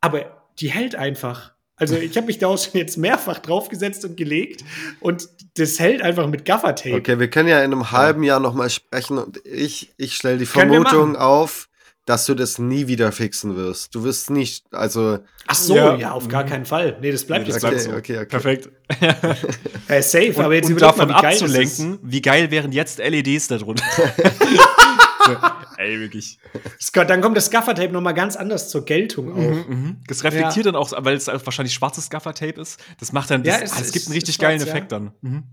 aber die hält einfach. Also ich habe mich da auch schon jetzt mehrfach draufgesetzt und gelegt und das hält einfach mit Gaffertape. Okay, wir können ja in einem halben Jahr nochmal sprechen und ich, ich stelle die Können Vermutung auf, dass du das nie wieder fixen wirst. Du wirst nicht, also, Ach so, Ja. ja, auf gar keinen Fall. Nee, das bleibt jetzt okay, bleibt so. okay, okay. Perfekt. äh, safe. Und, aber jetzt und davon mal, wie abzulenken, wie geil wären jetzt LEDs da drunter. so, ey, wirklich. Scott, Dann kommt das Gaffertape noch mal ganz anders zur Geltung auch. Mhm. Das reflektiert dann auch, weil es wahrscheinlich schwarzes Gaffertape ist. Das macht dann, das, Ja, es ah, das gibt einen richtig schwarz, geilen ja. Effekt dann. Mhm.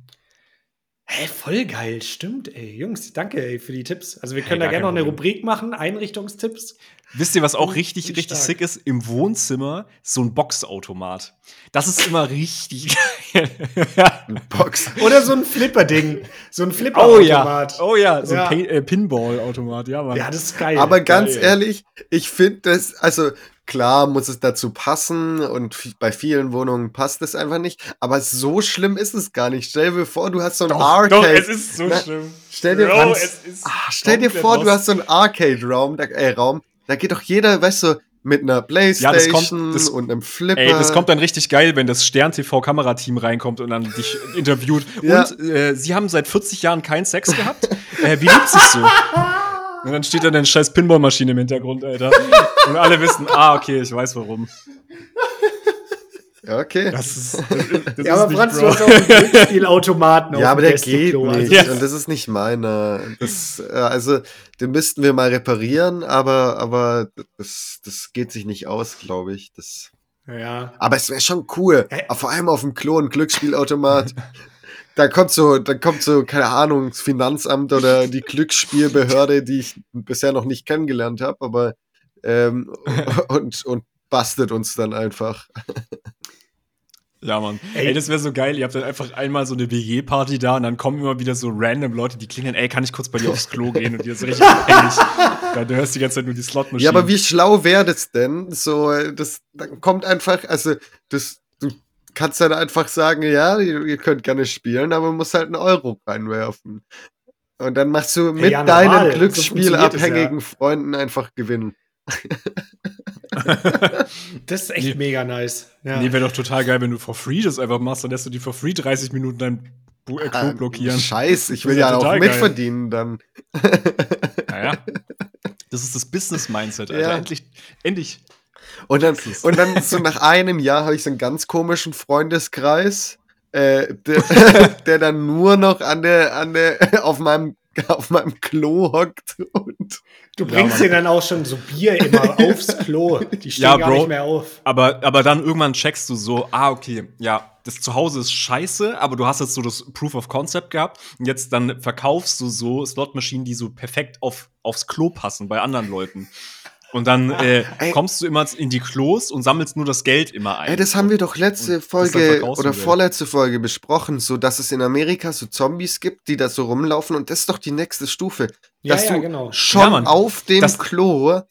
Hä, voll geil, stimmt, ey. Jungs, danke ey, für die Tipps. Also wir Hey, können da gar gerne noch eine. Rubrik machen, Einrichtungstipps. Wisst ihr, was auch Bin- richtig, richtig stark. sick ist? Im Wohnzimmer so ein Boxautomat. Das ist immer richtig geil. Box. Oder so ein Flipper-Ding. So ein oh Flipper-Automat. ja. Oh ja, so Ja. ein Pin- äh, Pinball-Automat, ja, Mann. Ja, das ist geil. Aber ganz geil. ehrlich, ich finde das, also klar muss es dazu passen und bei vielen Wohnungen passt es einfach nicht, aber so schlimm ist es gar nicht. Stell dir vor, du hast so ein Arcade. Doch, es ist so Na, schlimm. Stell dir, Bro, ist ah, stell dir vor, du hast so einen Arcade-Raum, da, äh, Raum, da geht doch jeder, weißt du, mit einer Playstation kommt- das- und einem Flipper. Ey, das kommt dann richtig geil, wenn das Stern-TV-Kamerateam reinkommt und dann dich interviewt. Ja. Und äh, sie haben seit 40 Jahren keinen Sex gehabt. äh, wie lebt sich so? Und dann steht da eine scheiß Pinballmaschine im Hintergrund, Alter. Und alle wissen, ah, okay, ich weiß warum. Ja, okay. Das ist, das, ist- das Ja, ist aber Franz, du hast auch einen Glücksspielautomaten Ja, auf aber dem der geht Gästeklo. nicht. Also, Ja. Und das ist nicht meiner. Das, äh, also, den müssten wir mal reparieren, aber, aber das, das geht sich nicht aus, glaube ich. Das, ja. aber es wäre schon cool. Hä? Vor allem auf dem Klo ein Glücksspielautomat. da kommt so, da kommt so, keine Ahnung, das Finanzamt oder die Glücksspielbehörde, die ich bisher noch nicht kennengelernt habe, aber ähm, und, und bastet uns dann einfach. Ja, Mann. Ey. Ey, das wäre so geil. Ihr habt dann einfach einmal so eine WG-Party da und dann kommen immer wieder so random Leute, die klingeln, ey, kann ich kurz bei dir aufs Klo gehen? Und die ist richtig peinlich. Da, du hörst die ganze Zeit nur die Slotmaschine. Ja, aber wie schlau wäre das denn? So, das dann kommt einfach, also das, kannst dann einfach sagen, ja, ihr, ihr könnt gerne spielen, aber man muss halt einen Euro reinwerfen. Und dann machst du mit ja, deinen normal. So glücksspielabhängigen Freunden einfach gewinnen. Das ist echt Nee. mega nice. Ja. Nee, wäre doch total geil, wenn du for free das einfach machst, dann lässt du die for free 30 Minuten dein Bu- äh, Klo Ah, blockieren. Scheiß, ich will ja ja auch geil. mitverdienen dann. Naja. Das ist das Business-Mindset, Alter. Ja. Endlich, endlich. Und dann, und dann so nach einem Jahr habe ich so einen ganz komischen Freundeskreis, äh, der, der dann nur noch an der, an der, auf meinem, auf meinem Klo hockt und Du bringst Ja, dir dann auch schon so Bier immer aufs Klo. Die stehen Ja, gar Bro. nicht mehr auf. Aber, aber dann irgendwann checkst du so, ah, okay, ja, das Zuhause ist scheiße, aber du hast jetzt so das Proof of Concept gehabt und jetzt dann verkaufst du so Slotmaschinen, die so perfekt auf, aufs Klo passen bei anderen Leuten. Und dann äh, Ey. kommst du immer in die Klos und sammelst nur das Geld immer ein. Ey, das haben wir doch letzte Und Folge oder vorletzte Folge besprochen, so dass es in Amerika so Zombies gibt, die da so rumlaufen und das ist doch die nächste Stufe, Ja, dass ja, du genau. schon Ja, Mann. auf dem Das- Klo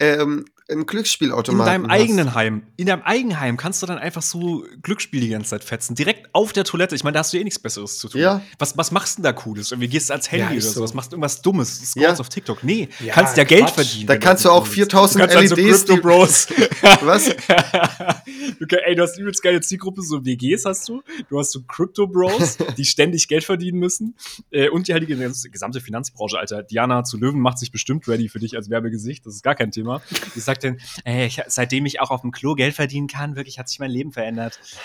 ähm, einen in Glücksspielautomaten deinem hast. eigenen Heim. In deinem Eigenheim kannst du dann einfach so Glücksspiel die ganze Zeit fetzen. Direkt auf der Toilette. Ich meine, da hast du eh nichts Besseres zu tun. Ja. Was, was machst du denn da Cooles? Irgendwie gehst du als Handy Ja, oder sowas, machst irgendwas Dummes, scrollst Ja. auf TikTok. Nee, Ja, kannst ja Geld Quatsch. verdienen. Da kannst du auch willst. 4000 du kannst dann so LEDs, Crypto Bros. Was? okay, ey, du hast übelst geile Zielgruppe, so WGs hast du. Du hast so Crypto Bros, die ständig Geld verdienen müssen. Äh, und die halt die ganze- gesamte Finanzbranche, Alter. Diana zu Löwen macht sich bestimmt ready für dich als Werbegesicht. Das ist gar kein Thema. Die sagt dann, ey, ich, seitdem ich auch auf dem Klo Geld verdienen kann, wirklich hat sich mein Leben verändert.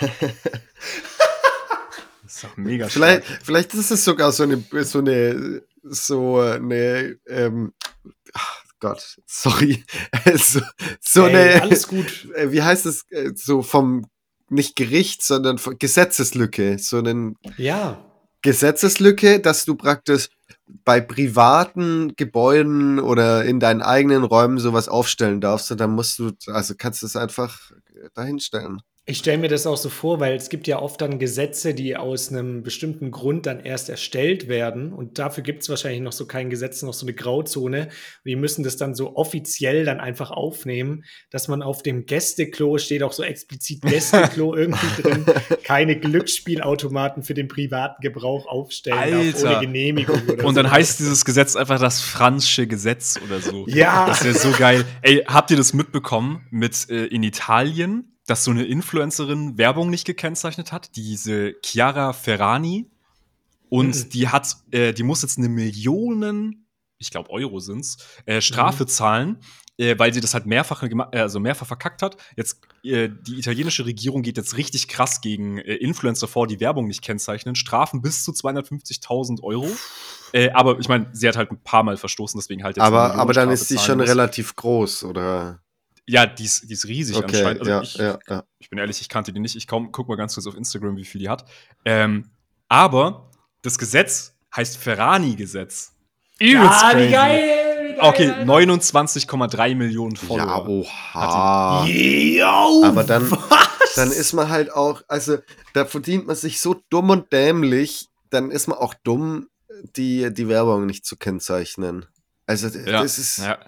das ist doch mega Vielleicht, stark. vielleicht ist es sogar so eine, so eine, so eine, ähm, ach Gott, sorry, so, so Ey, eine, alles gut. äh, wie heißt es, äh, so vom, nicht Gericht, sondern von Gesetzeslücke, so eine Ja. Gesetzeslücke, dass du praktisch bei privaten Gebäuden oder in deinen eigenen Räumen sowas aufstellen darfst dann musst du, also kannst du es einfach dahinstellen. Ich stelle mir das auch so vor, weil es gibt ja oft dann Gesetze, die aus einem bestimmten Grund dann erst erstellt werden. Und dafür gibt es wahrscheinlich noch so kein Gesetz, noch so eine Grauzone. Die müssen das dann so offiziell dann einfach aufnehmen, dass man auf dem Gästeklo steht auch so explizit Gästeklo irgendwie drin, keine Glücksspielautomaten für den privaten Gebrauch aufstellen darf, Alter. ohne Genehmigung oder Und dann so. heißt dieses Gesetz einfach das Franzsche Gesetz oder so. Ja. Das wäre so geil. Ey, habt ihr das mitbekommen mit äh, in Italien, dass so eine Influencerin Werbung nicht gekennzeichnet hat? Diese Chiara Ferrani. Und Mhm. die hat, äh, die muss jetzt eine Millionen, ich glaube Euro sind's, äh, Strafe zahlen, äh, weil sie das halt mehrfach, äh, also mehrfach verkackt hat. Jetzt, äh, die italienische Regierung geht jetzt richtig krass gegen äh, Influencer vor, die Werbung nicht kennzeichnen. Strafen bis zu 250.000 Euro. Aber ich meine, sie hat halt ein paar Mal verstoßen, deswegen halt jetzt Aber, aber dann ist zahlen schon muss. relativ groß, oder? Ja, die ist, die ist riesig Okay, anscheinend. Also ja, ich, ja, ja. ich bin ehrlich, ich kannte die nicht. Ich kaum, guck mal ganz kurz auf Instagram, wie viel die hat. Ähm, aber das Gesetz heißt Ferrani-Gesetz. Übelst ja, wie geil! Wie geil Okay, Alter. 29,3 Millionen Ja, Follower. oha. Yo, Aber dann- was? Dann ist man halt auch, also da verdient man sich so dumm und dämlich, dann ist man auch dumm, die, die Werbung nicht zu kennzeichnen. Also ja, das ist, ja.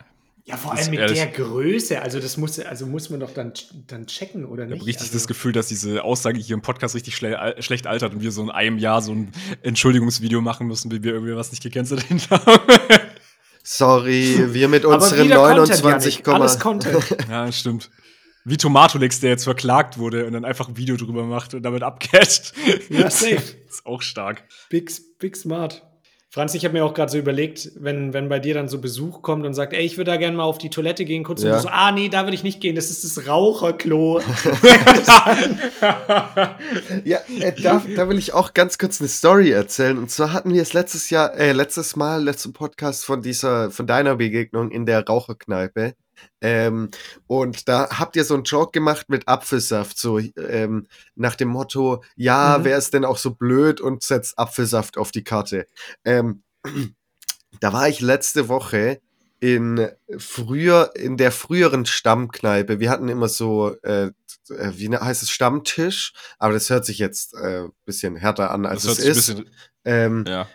Ja, vor allem mit ehrlich- der Größe. Also, das muss, also muss man doch dann, dann checken, oder Ich nicht? habe richtig also, das Gefühl, dass diese Aussage hier im Podcast richtig schle schlecht altert und wir so in einem Jahr so ein Entschuldigungsvideo machen müssen, wie wir irgendwie was nicht gekennzeichnet haben. sorry, wir mit unseren wieder Content, 29, Janik. Alles Content. ja, stimmt. Wie Tomatolex, der jetzt verklagt wurde und dann einfach ein Video drüber macht und damit abcasht. Ja, safe. ist auch stark. Big, big smart. Franz, ich habe mir auch gerade so überlegt, wenn, wenn bei dir dann so Besuch kommt und sagt, ey, ich würde da gerne mal auf die Toilette gehen, kurz und Ja. du so, ah, nee, da würde ich nicht gehen, das ist das Raucherklo. Ja, äh, da, da will ich auch ganz kurz eine Story erzählen. Und zwar hatten wir es letztes Jahr, äh, letztes Mal, letzten Podcast von dieser, von deiner Begegnung in der Raucherkneipe. Ähm, und da habt ihr so einen Joke gemacht mit Apfelsaft, so ähm, nach dem Motto, ja, Mhm. wer ist denn auch so blöd und setzt Apfelsaft auf die Karte? Ähm, da war ich letzte Woche in früher, in der früheren Stammkneipe. Wir hatten immer so, äh, äh, wie ne- heißt es, Stammtisch, aber das hört sich jetzt ein äh, bisschen härter an, als Das hört es sich ein ist. bisschen. Ähm, Ja.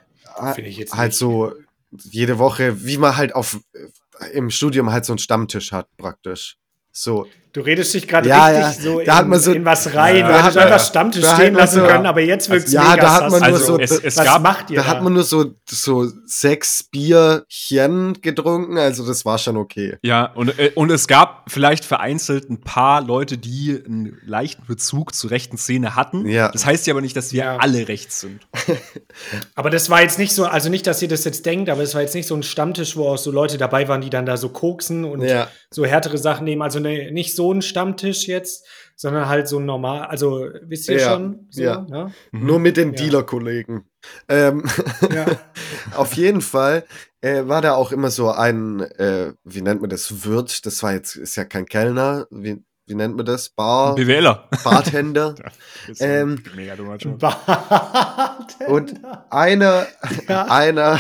Finde ich jetzt halt nicht. so jede Woche, wie man halt auf äh, im Studium halt so einen Stammtisch hat, praktisch. So. Du redest dich gerade Ja, richtig ja. so, Da in, hat man so- in was rein. Ja, du da hättest hat man- einfach Stammtisch da stehen lassen so- können, aber jetzt wirkt es Ja, mega da hat man sass. nur Also, so- es, es was gab, macht ihr Da da? hat man nur so, so sechs Bierchen getrunken, also das war schon okay. Ja, und, äh, und es gab vielleicht vereinzelt ein paar Leute, die einen leichten Bezug zur rechten Szene hatten. Ja. Das heißt ja aber nicht, dass wir Ja. alle rechts sind. Aber das war jetzt nicht so, also nicht, dass ihr das jetzt denkt, aber es war jetzt nicht so ein Stammtisch, wo auch so Leute dabei waren, die dann da so koksen und Ja. so härtere Sachen nehmen. Also ne, nicht so ein Stammtisch jetzt, sondern halt so ein normal, also wisst ihr Ja, schon? So, ja. Ne? Mhm. Nur mit den Ja. Dealer-Kollegen. Ähm, Ja. auf jeden Fall äh, war da auch immer so ein, äh, wie nennt man das, Wirt, das war jetzt, ist ja kein Kellner, wie, wie nennt man das, Bar, BWLer. Bartender. Ähm, mega dummer Job. Bartender. Und einer, Ja. einer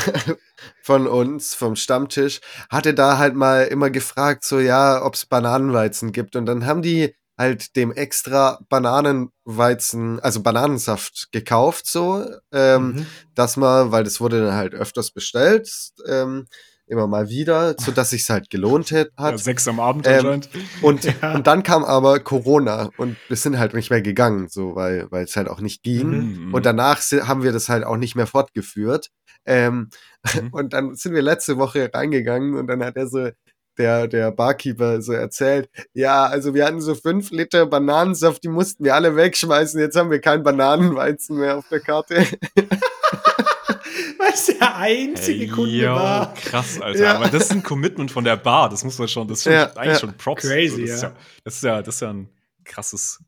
von uns vom Stammtisch hatte da halt mal immer gefragt, so ja, ob es Bananenweizen gibt. Und dann haben die halt dem extra Bananenweizen, also Bananensaft gekauft, so, ähm, Mhm. dass man, weil das wurde dann halt öfters bestellt, ähm, immer mal wieder, so dass sich halt gelohnt hat. Ja, sechs am Abend Ähm, anscheinend. Und, Ja. und dann kam aber Corona und wir sind halt nicht mehr gegangen, so, weil weil es halt auch nicht ging. Mhm. Und danach haben wir das halt auch nicht mehr fortgeführt. Ähm, Mhm. Und dann sind wir letzte Woche reingegangen und dann hat er so, der, der Barkeeper so erzählt, ja, also wir hatten so fünf Liter Bananensaft, die mussten wir alle wegschmeißen, jetzt haben wir keinen Bananenweizen mehr auf der Karte. Weil es der einzige Hey, Kunde yo, war. Krass, Alter. Ja. Aber das ist ein Commitment von der Bar. Das muss man schon, das ist schon, Ja, eigentlich ja. schon Props. Crazy, das ist ja. ja. Das ist ja, das ist ja ein krasses,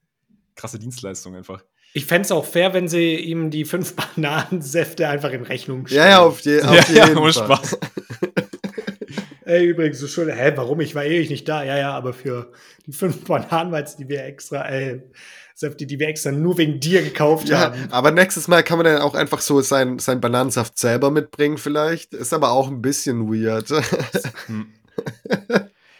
krasse Dienstleistung einfach. Ich fände es auch fair, wenn sie ihm die fünf Bananensäfte einfach in Rechnung stellen. Ja, ja, auf, je, auf ja, jeden Fall. Spaß. Ey, übrigens, so schön, hä, warum? Ich war ewig nicht da. Ja, ja, aber für die fünf Bananenweizen, die wir extra, äh, Säfte, die wir extra nur wegen dir gekauft Ja, haben. aber nächstes Mal kann man dann auch einfach so sein, sein Bananensaft selber mitbringen vielleicht. Ist aber auch ein bisschen weird. Hm.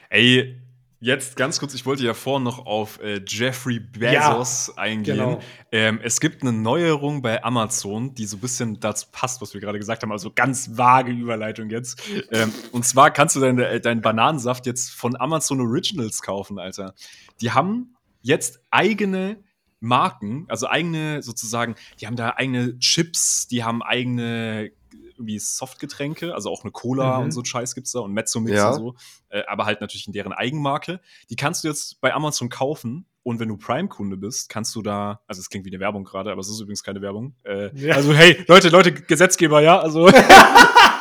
Ey, jetzt ganz kurz, ich wollte ja vorhin noch auf äh, Jeffrey Bezos eingehen. genau. Ähm, es gibt eine Neuerung bei Amazon, die so ein bisschen dazu passt, was wir gerade gesagt haben, also ganz vage Überleitung jetzt. Ähm, und zwar kannst du äh, deinen Bananensaft jetzt von Amazon Originals kaufen, Alter. Die haben jetzt eigene Marken, also eigene sozusagen, die haben da eigene Chips, die haben eigene irgendwie Softgetränke, also auch eine Cola Mhm. und so Scheiß gibt's da und Mezzomix Ja. und so, äh, aber halt natürlich in deren Eigenmarke. Die kannst du jetzt bei Amazon kaufen und wenn du Prime-Kunde bist, kannst du da, also es klingt wie eine Werbung gerade, aber es ist übrigens keine Werbung. Äh, Ja. Also hey, Leute, Leute, Gesetzgeber, ja, also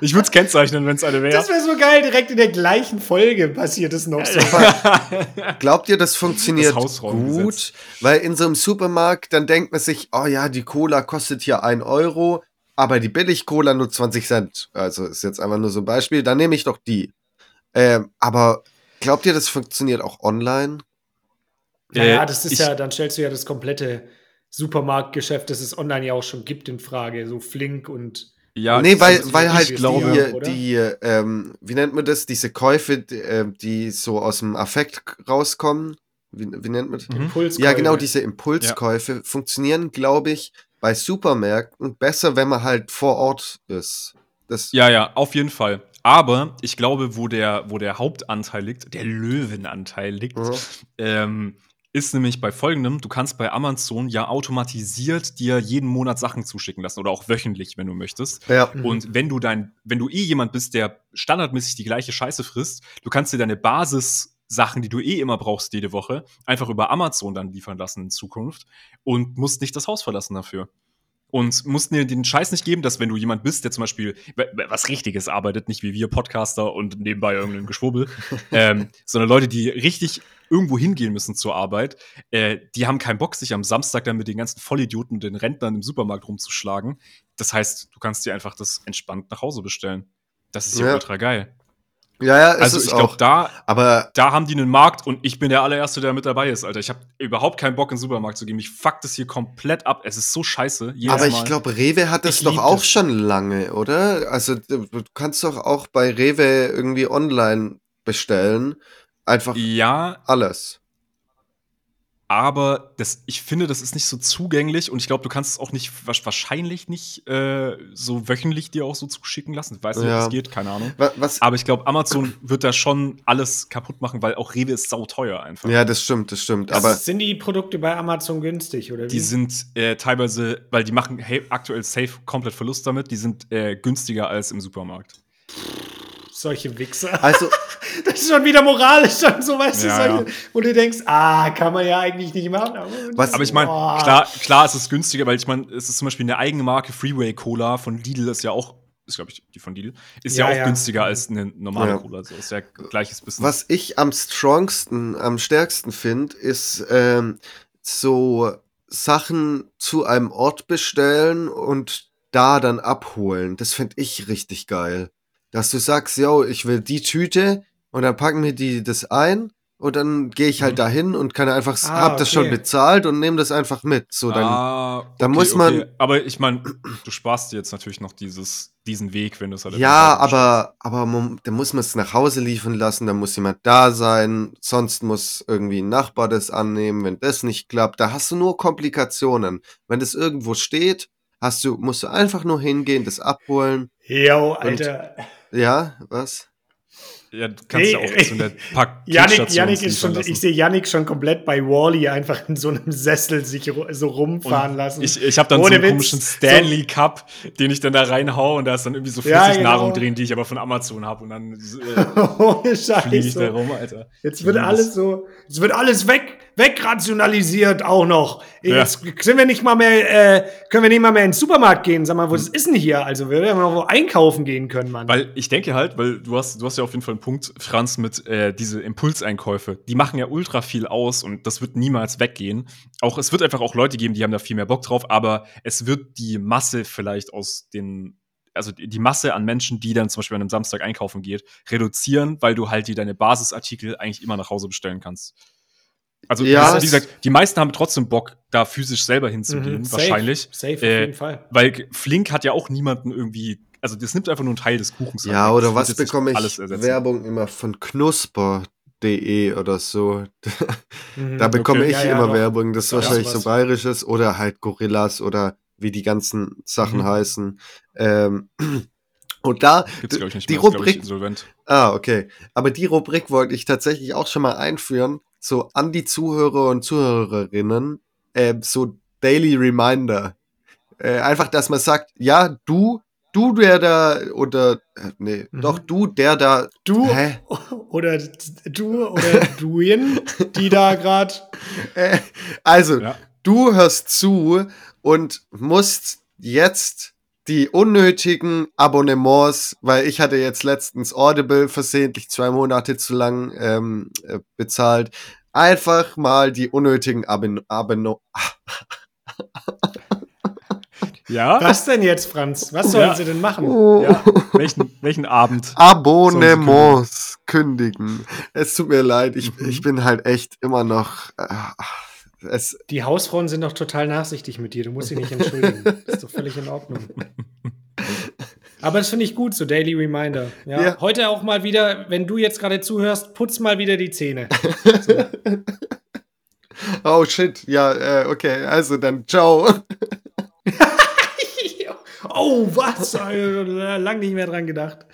ich würde es kennzeichnen, wenn es eine wäre. Das wäre so geil, direkt in der gleichen Folge passiert es noch so. Glaubt ihr, das funktioniert Das gut? Weil in so einem Supermarkt, dann denkt man sich, oh ja, die Cola kostet hier 1 Euro, aber die Billig-Cola nur 20 Cent. Also ist jetzt einfach nur so ein Beispiel, dann nehme ich doch die. Ähm, aber glaubt ihr, das funktioniert auch online? Naja, Äh, das ist ich- ja, dann stellst du ja das komplette Supermarktgeschäft, das es online ja auch schon gibt, in Frage. So Flink und ja, nee, weil, weil ich halt glaube, die, oder? die ähm, wie nennt man das, diese Käufe, die, äh, die so aus dem Affekt rauskommen, wie, wie nennt man das? Mhm. Impulskäufe. Ja, genau, diese Impulskäufe funktionieren, glaube ich, bei Supermärkten besser, wenn man halt vor Ort ist. Das, Ja, ja, auf jeden Fall. Aber ich glaube, wo der, wo der Hauptanteil liegt, der Löwenanteil liegt, Mhm. ähm, ist nämlich bei folgendem: Du kannst bei Amazon ja automatisiert dir jeden Monat Sachen zuschicken lassen oder auch wöchentlich, wenn du möchtest. ja. Mhm. Und wenn du dein, wenn du eh jemand bist, der standardmäßig die gleiche Scheiße frisst, du kannst dir deine Basis-Sachen, die du eh immer brauchst jede Woche, einfach über Amazon dann liefern lassen in Zukunft und musst nicht das Haus verlassen dafür. Und musst dir den Scheiß nicht geben, dass wenn du jemand bist, der zum Beispiel was Richtiges arbeitet, nicht wie wir Podcaster und nebenbei irgendein Geschwurbel, ähm, sondern Leute, die richtig irgendwo hingehen müssen zur Arbeit, äh, die haben keinen Bock, sich am Samstag dann mit den ganzen Vollidioten und den Rentnern im Supermarkt rumzuschlagen. Das heißt, du kannst dir einfach das entspannt nach Hause bestellen. Das ist ja, Ja. ultra geil. Ja, ja, ist Also ich glaube, da, Aber da haben die einen Markt und ich bin der allererste, der mit dabei ist, Alter. Ich habe überhaupt keinen Bock, in den Supermarkt zu gehen. Mich fuckt das hier komplett ab. Es ist so scheiße. Aber ich glaube, Rewe hat das Ich doch auch das. schon lange, oder? Also du du kannst doch auch bei Rewe irgendwie online bestellen. Einfach Ja, alles. Aber das, ich finde, das ist nicht so zugänglich und ich glaube, du kannst es auch nicht, wa- wahrscheinlich nicht äh, so wöchentlich dir auch so zuschicken lassen. Ich weiß nicht, Ja. ob das geht, keine Ahnung. Wa- Was? Aber ich glaube, Amazon wird da schon alles kaputt machen, weil auch Rewe ist sauteuer einfach. Ja, das stimmt, das stimmt. Aber Aber sind die Produkte bei Amazon günstig, oder wie? Die sind äh, teilweise, weil die machen hey, aktuell safe komplett Verlust damit, die sind äh, günstiger als im Supermarkt. Solche Wichser. also, Das ist schon wieder moralisch schon so, weißt Ja, du, solche, wo du denkst, ah, kann man ja eigentlich nicht machen. Aber, Was- Aber ich meine, klar, klar ist es günstiger, weil ich meine, es ist zum Beispiel eine eigene Marke Freeway Cola von Lidl ist ja auch ist glaube ich die von Lidl, ist Ja, ja, auch ja. günstiger als eine normale Ja. Cola. Also ist ja gleiches bisschen. Was ich am strongsten, am stärksten finde, ist ähm, so Sachen zu einem Ort bestellen und da dann abholen. Das finde ich richtig geil. Dass du sagst, yo, ich will die Tüte und dann packen wir die das ein und dann gehe ich halt Mhm. dahin und kann einfach, Ah, hab das schon okay. bezahlt und nehme das einfach mit. So dann. ah, dann muss man- Aber ich meine, du sparst dir jetzt natürlich noch dieses, diesen Weg, wenn du es halt Ja, aber, aber man, dann muss man es nach Hause liefern lassen, dann muss jemand da sein, sonst muss irgendwie ein Nachbar das annehmen, wenn das nicht klappt, da hast du nur Komplikationen. Wenn das irgendwo steht, hast du, musst du einfach nur hingehen, das abholen. Jo, Alter. Ja, was? Ja, du kannst ja Nee, auch zu einer Pack Yannick, Yannick ist schon, lassen. ich sehe Yannick schon komplett bei Wally einfach in so einem Sessel sich so rumfahren Und lassen. Ich, ich habe dann Ohne so einen Witz. komischen Stanley Cup, den ich dann da reinhau und da ist dann irgendwie so Ja, Flüssignahrung genau. drin, die ich aber von Amazon habe und dann äh, Ohne fliege ich Scheiße. da rum, Alter. Jetzt wird alles so, jetzt wird alles weg, wegrationalisiert auch noch. Ja. Jetzt sind wir nicht mal mehr, äh, können wir nicht mal mehr in den Supermarkt gehen. Sag mal, wo ist denn hier? Also wir werden noch wo einkaufen gehen können, Mann. Weil ich denke halt, weil du hast, du hast ja auf jeden Fall einen Punkt, Franz, mit äh, diese Impulseinkäufe. Die machen ja ultra viel aus und das wird niemals weggehen. Auch es wird einfach auch Leute geben, die haben da viel mehr Bock drauf, aber es wird die Masse vielleicht aus den also die die Masse an Menschen, die dann zum Beispiel an einem Samstag einkaufen geht, reduzieren, weil du halt die deine Basisartikel eigentlich immer nach Hause bestellen kannst. Also, Ja, wie es- gesagt, die meisten haben trotzdem Bock, da physisch selber hinzugehen, Mhm, safe, wahrscheinlich. Safe, auf Äh, jeden Fall. Weil Flink hat ja auch niemanden irgendwie, also das nimmt einfach nur einen Teil des Kuchens. Ja, weg. oder was bekomme ich. Werbung immer von knusper.de oder so. Mhm. Da bekomme Okay. ich Ja, ja, immer doch. Werbung, das ist Ja, wahrscheinlich sowas. so bayerisches oder halt Gorillas oder wie die ganzen Sachen Mhm. heißen. Ähm, und da, Gibt's, glaube ich, nicht die mehr. Rubrik, ich, insolvent. ah, okay. Aber die Rubrik wollte ich tatsächlich auch schon mal einführen, so an die Zuhörer und Zuhörerinnen, äh, so Daily Reminder. Äh, einfach, dass man sagt, ja, du, du, der da, oder, äh, nee, Mhm. doch, du, der da, Du hä? oder du oder Duin, die da gerade. Äh, also, Ja. du hörst zu und musst jetzt die unnötigen Abonnements, weil ich hatte jetzt letztens Audible versehentlich zwei Monate zu lang ähm, äh, bezahlt, einfach mal die unnötigen Abon Abonno Ja? Was denn jetzt, Franz? Was sollen Ja. sie denn machen? ja. welchen, welchen Abend? Abonnements kündigen. Es tut mir leid, ich, Mhm. ich bin halt echt immer noch. Äh, es, Die Hausfrauen sind doch total nachsichtig mit dir. Du musst sie nicht entschuldigen. Das ist doch völlig in Ordnung. Aber das finde ich gut, so Daily Reminder. Ja. Ja. Heute auch mal wieder, wenn du jetzt gerade zuhörst, putz mal wieder die Zähne. oh shit, ja, äh, okay, also dann ciao. oh, was? Lang nicht mehr dran gedacht.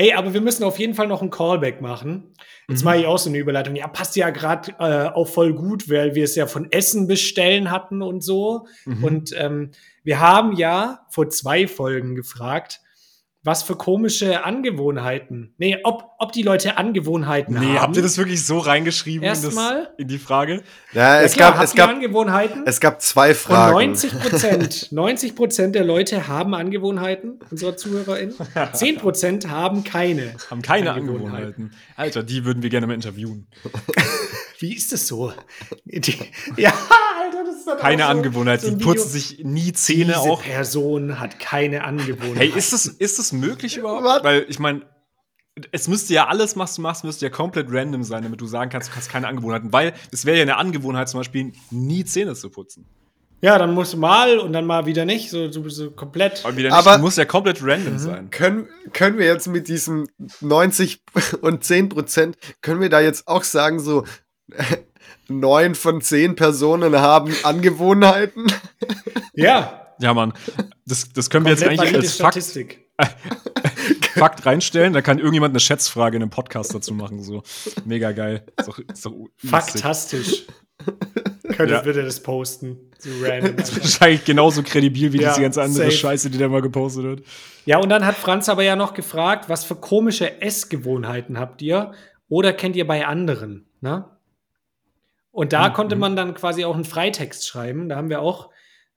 Ey, aber wir müssen auf jeden Fall noch einen Callback machen. Jetzt Mhm. mache ich auch so eine Überleitung. Ja, passt ja gerade äh, auch voll gut, weil wir es ja von Essen bestellen hatten und so. Mhm. Und ähm, wir haben ja vor zwei Folgen gefragt, was für komische Angewohnheiten. Nee, ob, ob die Leute Angewohnheiten haben. Nee, habt ihr das wirklich so reingeschrieben in, das, Erstmal? in die Frage? Ja, Ja, es, klar, gab, habt es, ihr gab, Angewohnheiten? es gab zwei Und Fragen. 90 Prozent, 90 Prozent der Leute haben Angewohnheiten, unserer ZuhörerInnen. 10 Prozent haben keine. Haben keine Angewohnheiten. Angewohnheiten. Alter, die würden wir gerne mal interviewen. Wie ist das so? Die, ja, Alter, das ist dann Keine auch so, Angewohnheit. so die putzen sich nie Zähne Diese auch. Person hat keine Angewohnheiten. Hey, ist das, ist das möglich überhaupt? Was? Weil ich meine, es müsste ja alles, was du machst, müsste ja komplett random sein, damit du sagen kannst, du hast keine Angewohnheiten. Weil es wäre ja eine Angewohnheit, zum Beispiel nie Zähne zu putzen. Ja, dann musst du mal und dann mal wieder nicht, so, so, so komplett. Aber wieder nicht, Aber- muss ja komplett random sein. Können, können wir jetzt mit diesem 90 und 10 Prozent, können wir da jetzt auch sagen, so neun von zehn Personen haben Angewohnheiten? Ja, Ja, Mann. Das, das können wir jetzt eigentlich als Fakt, Statistik. Fakt reinstellen. Da kann irgendjemand eine Schätzfrage in einem Podcast dazu machen. So mega geil. Ist doch, ist doch. Faktastisch. Könntest Ja. bitte das posten. So random. Ist einfach. wahrscheinlich genauso kredibil wie Ja, diese ganze andere safe. Scheiße, die da mal gepostet wird. Ja, und dann hat Franz aber ja noch gefragt, was für komische Essgewohnheiten habt ihr oder kennt ihr bei anderen? Ne? Und da Mhm. konnte man dann quasi auch einen Freitext schreiben. Da haben wir auch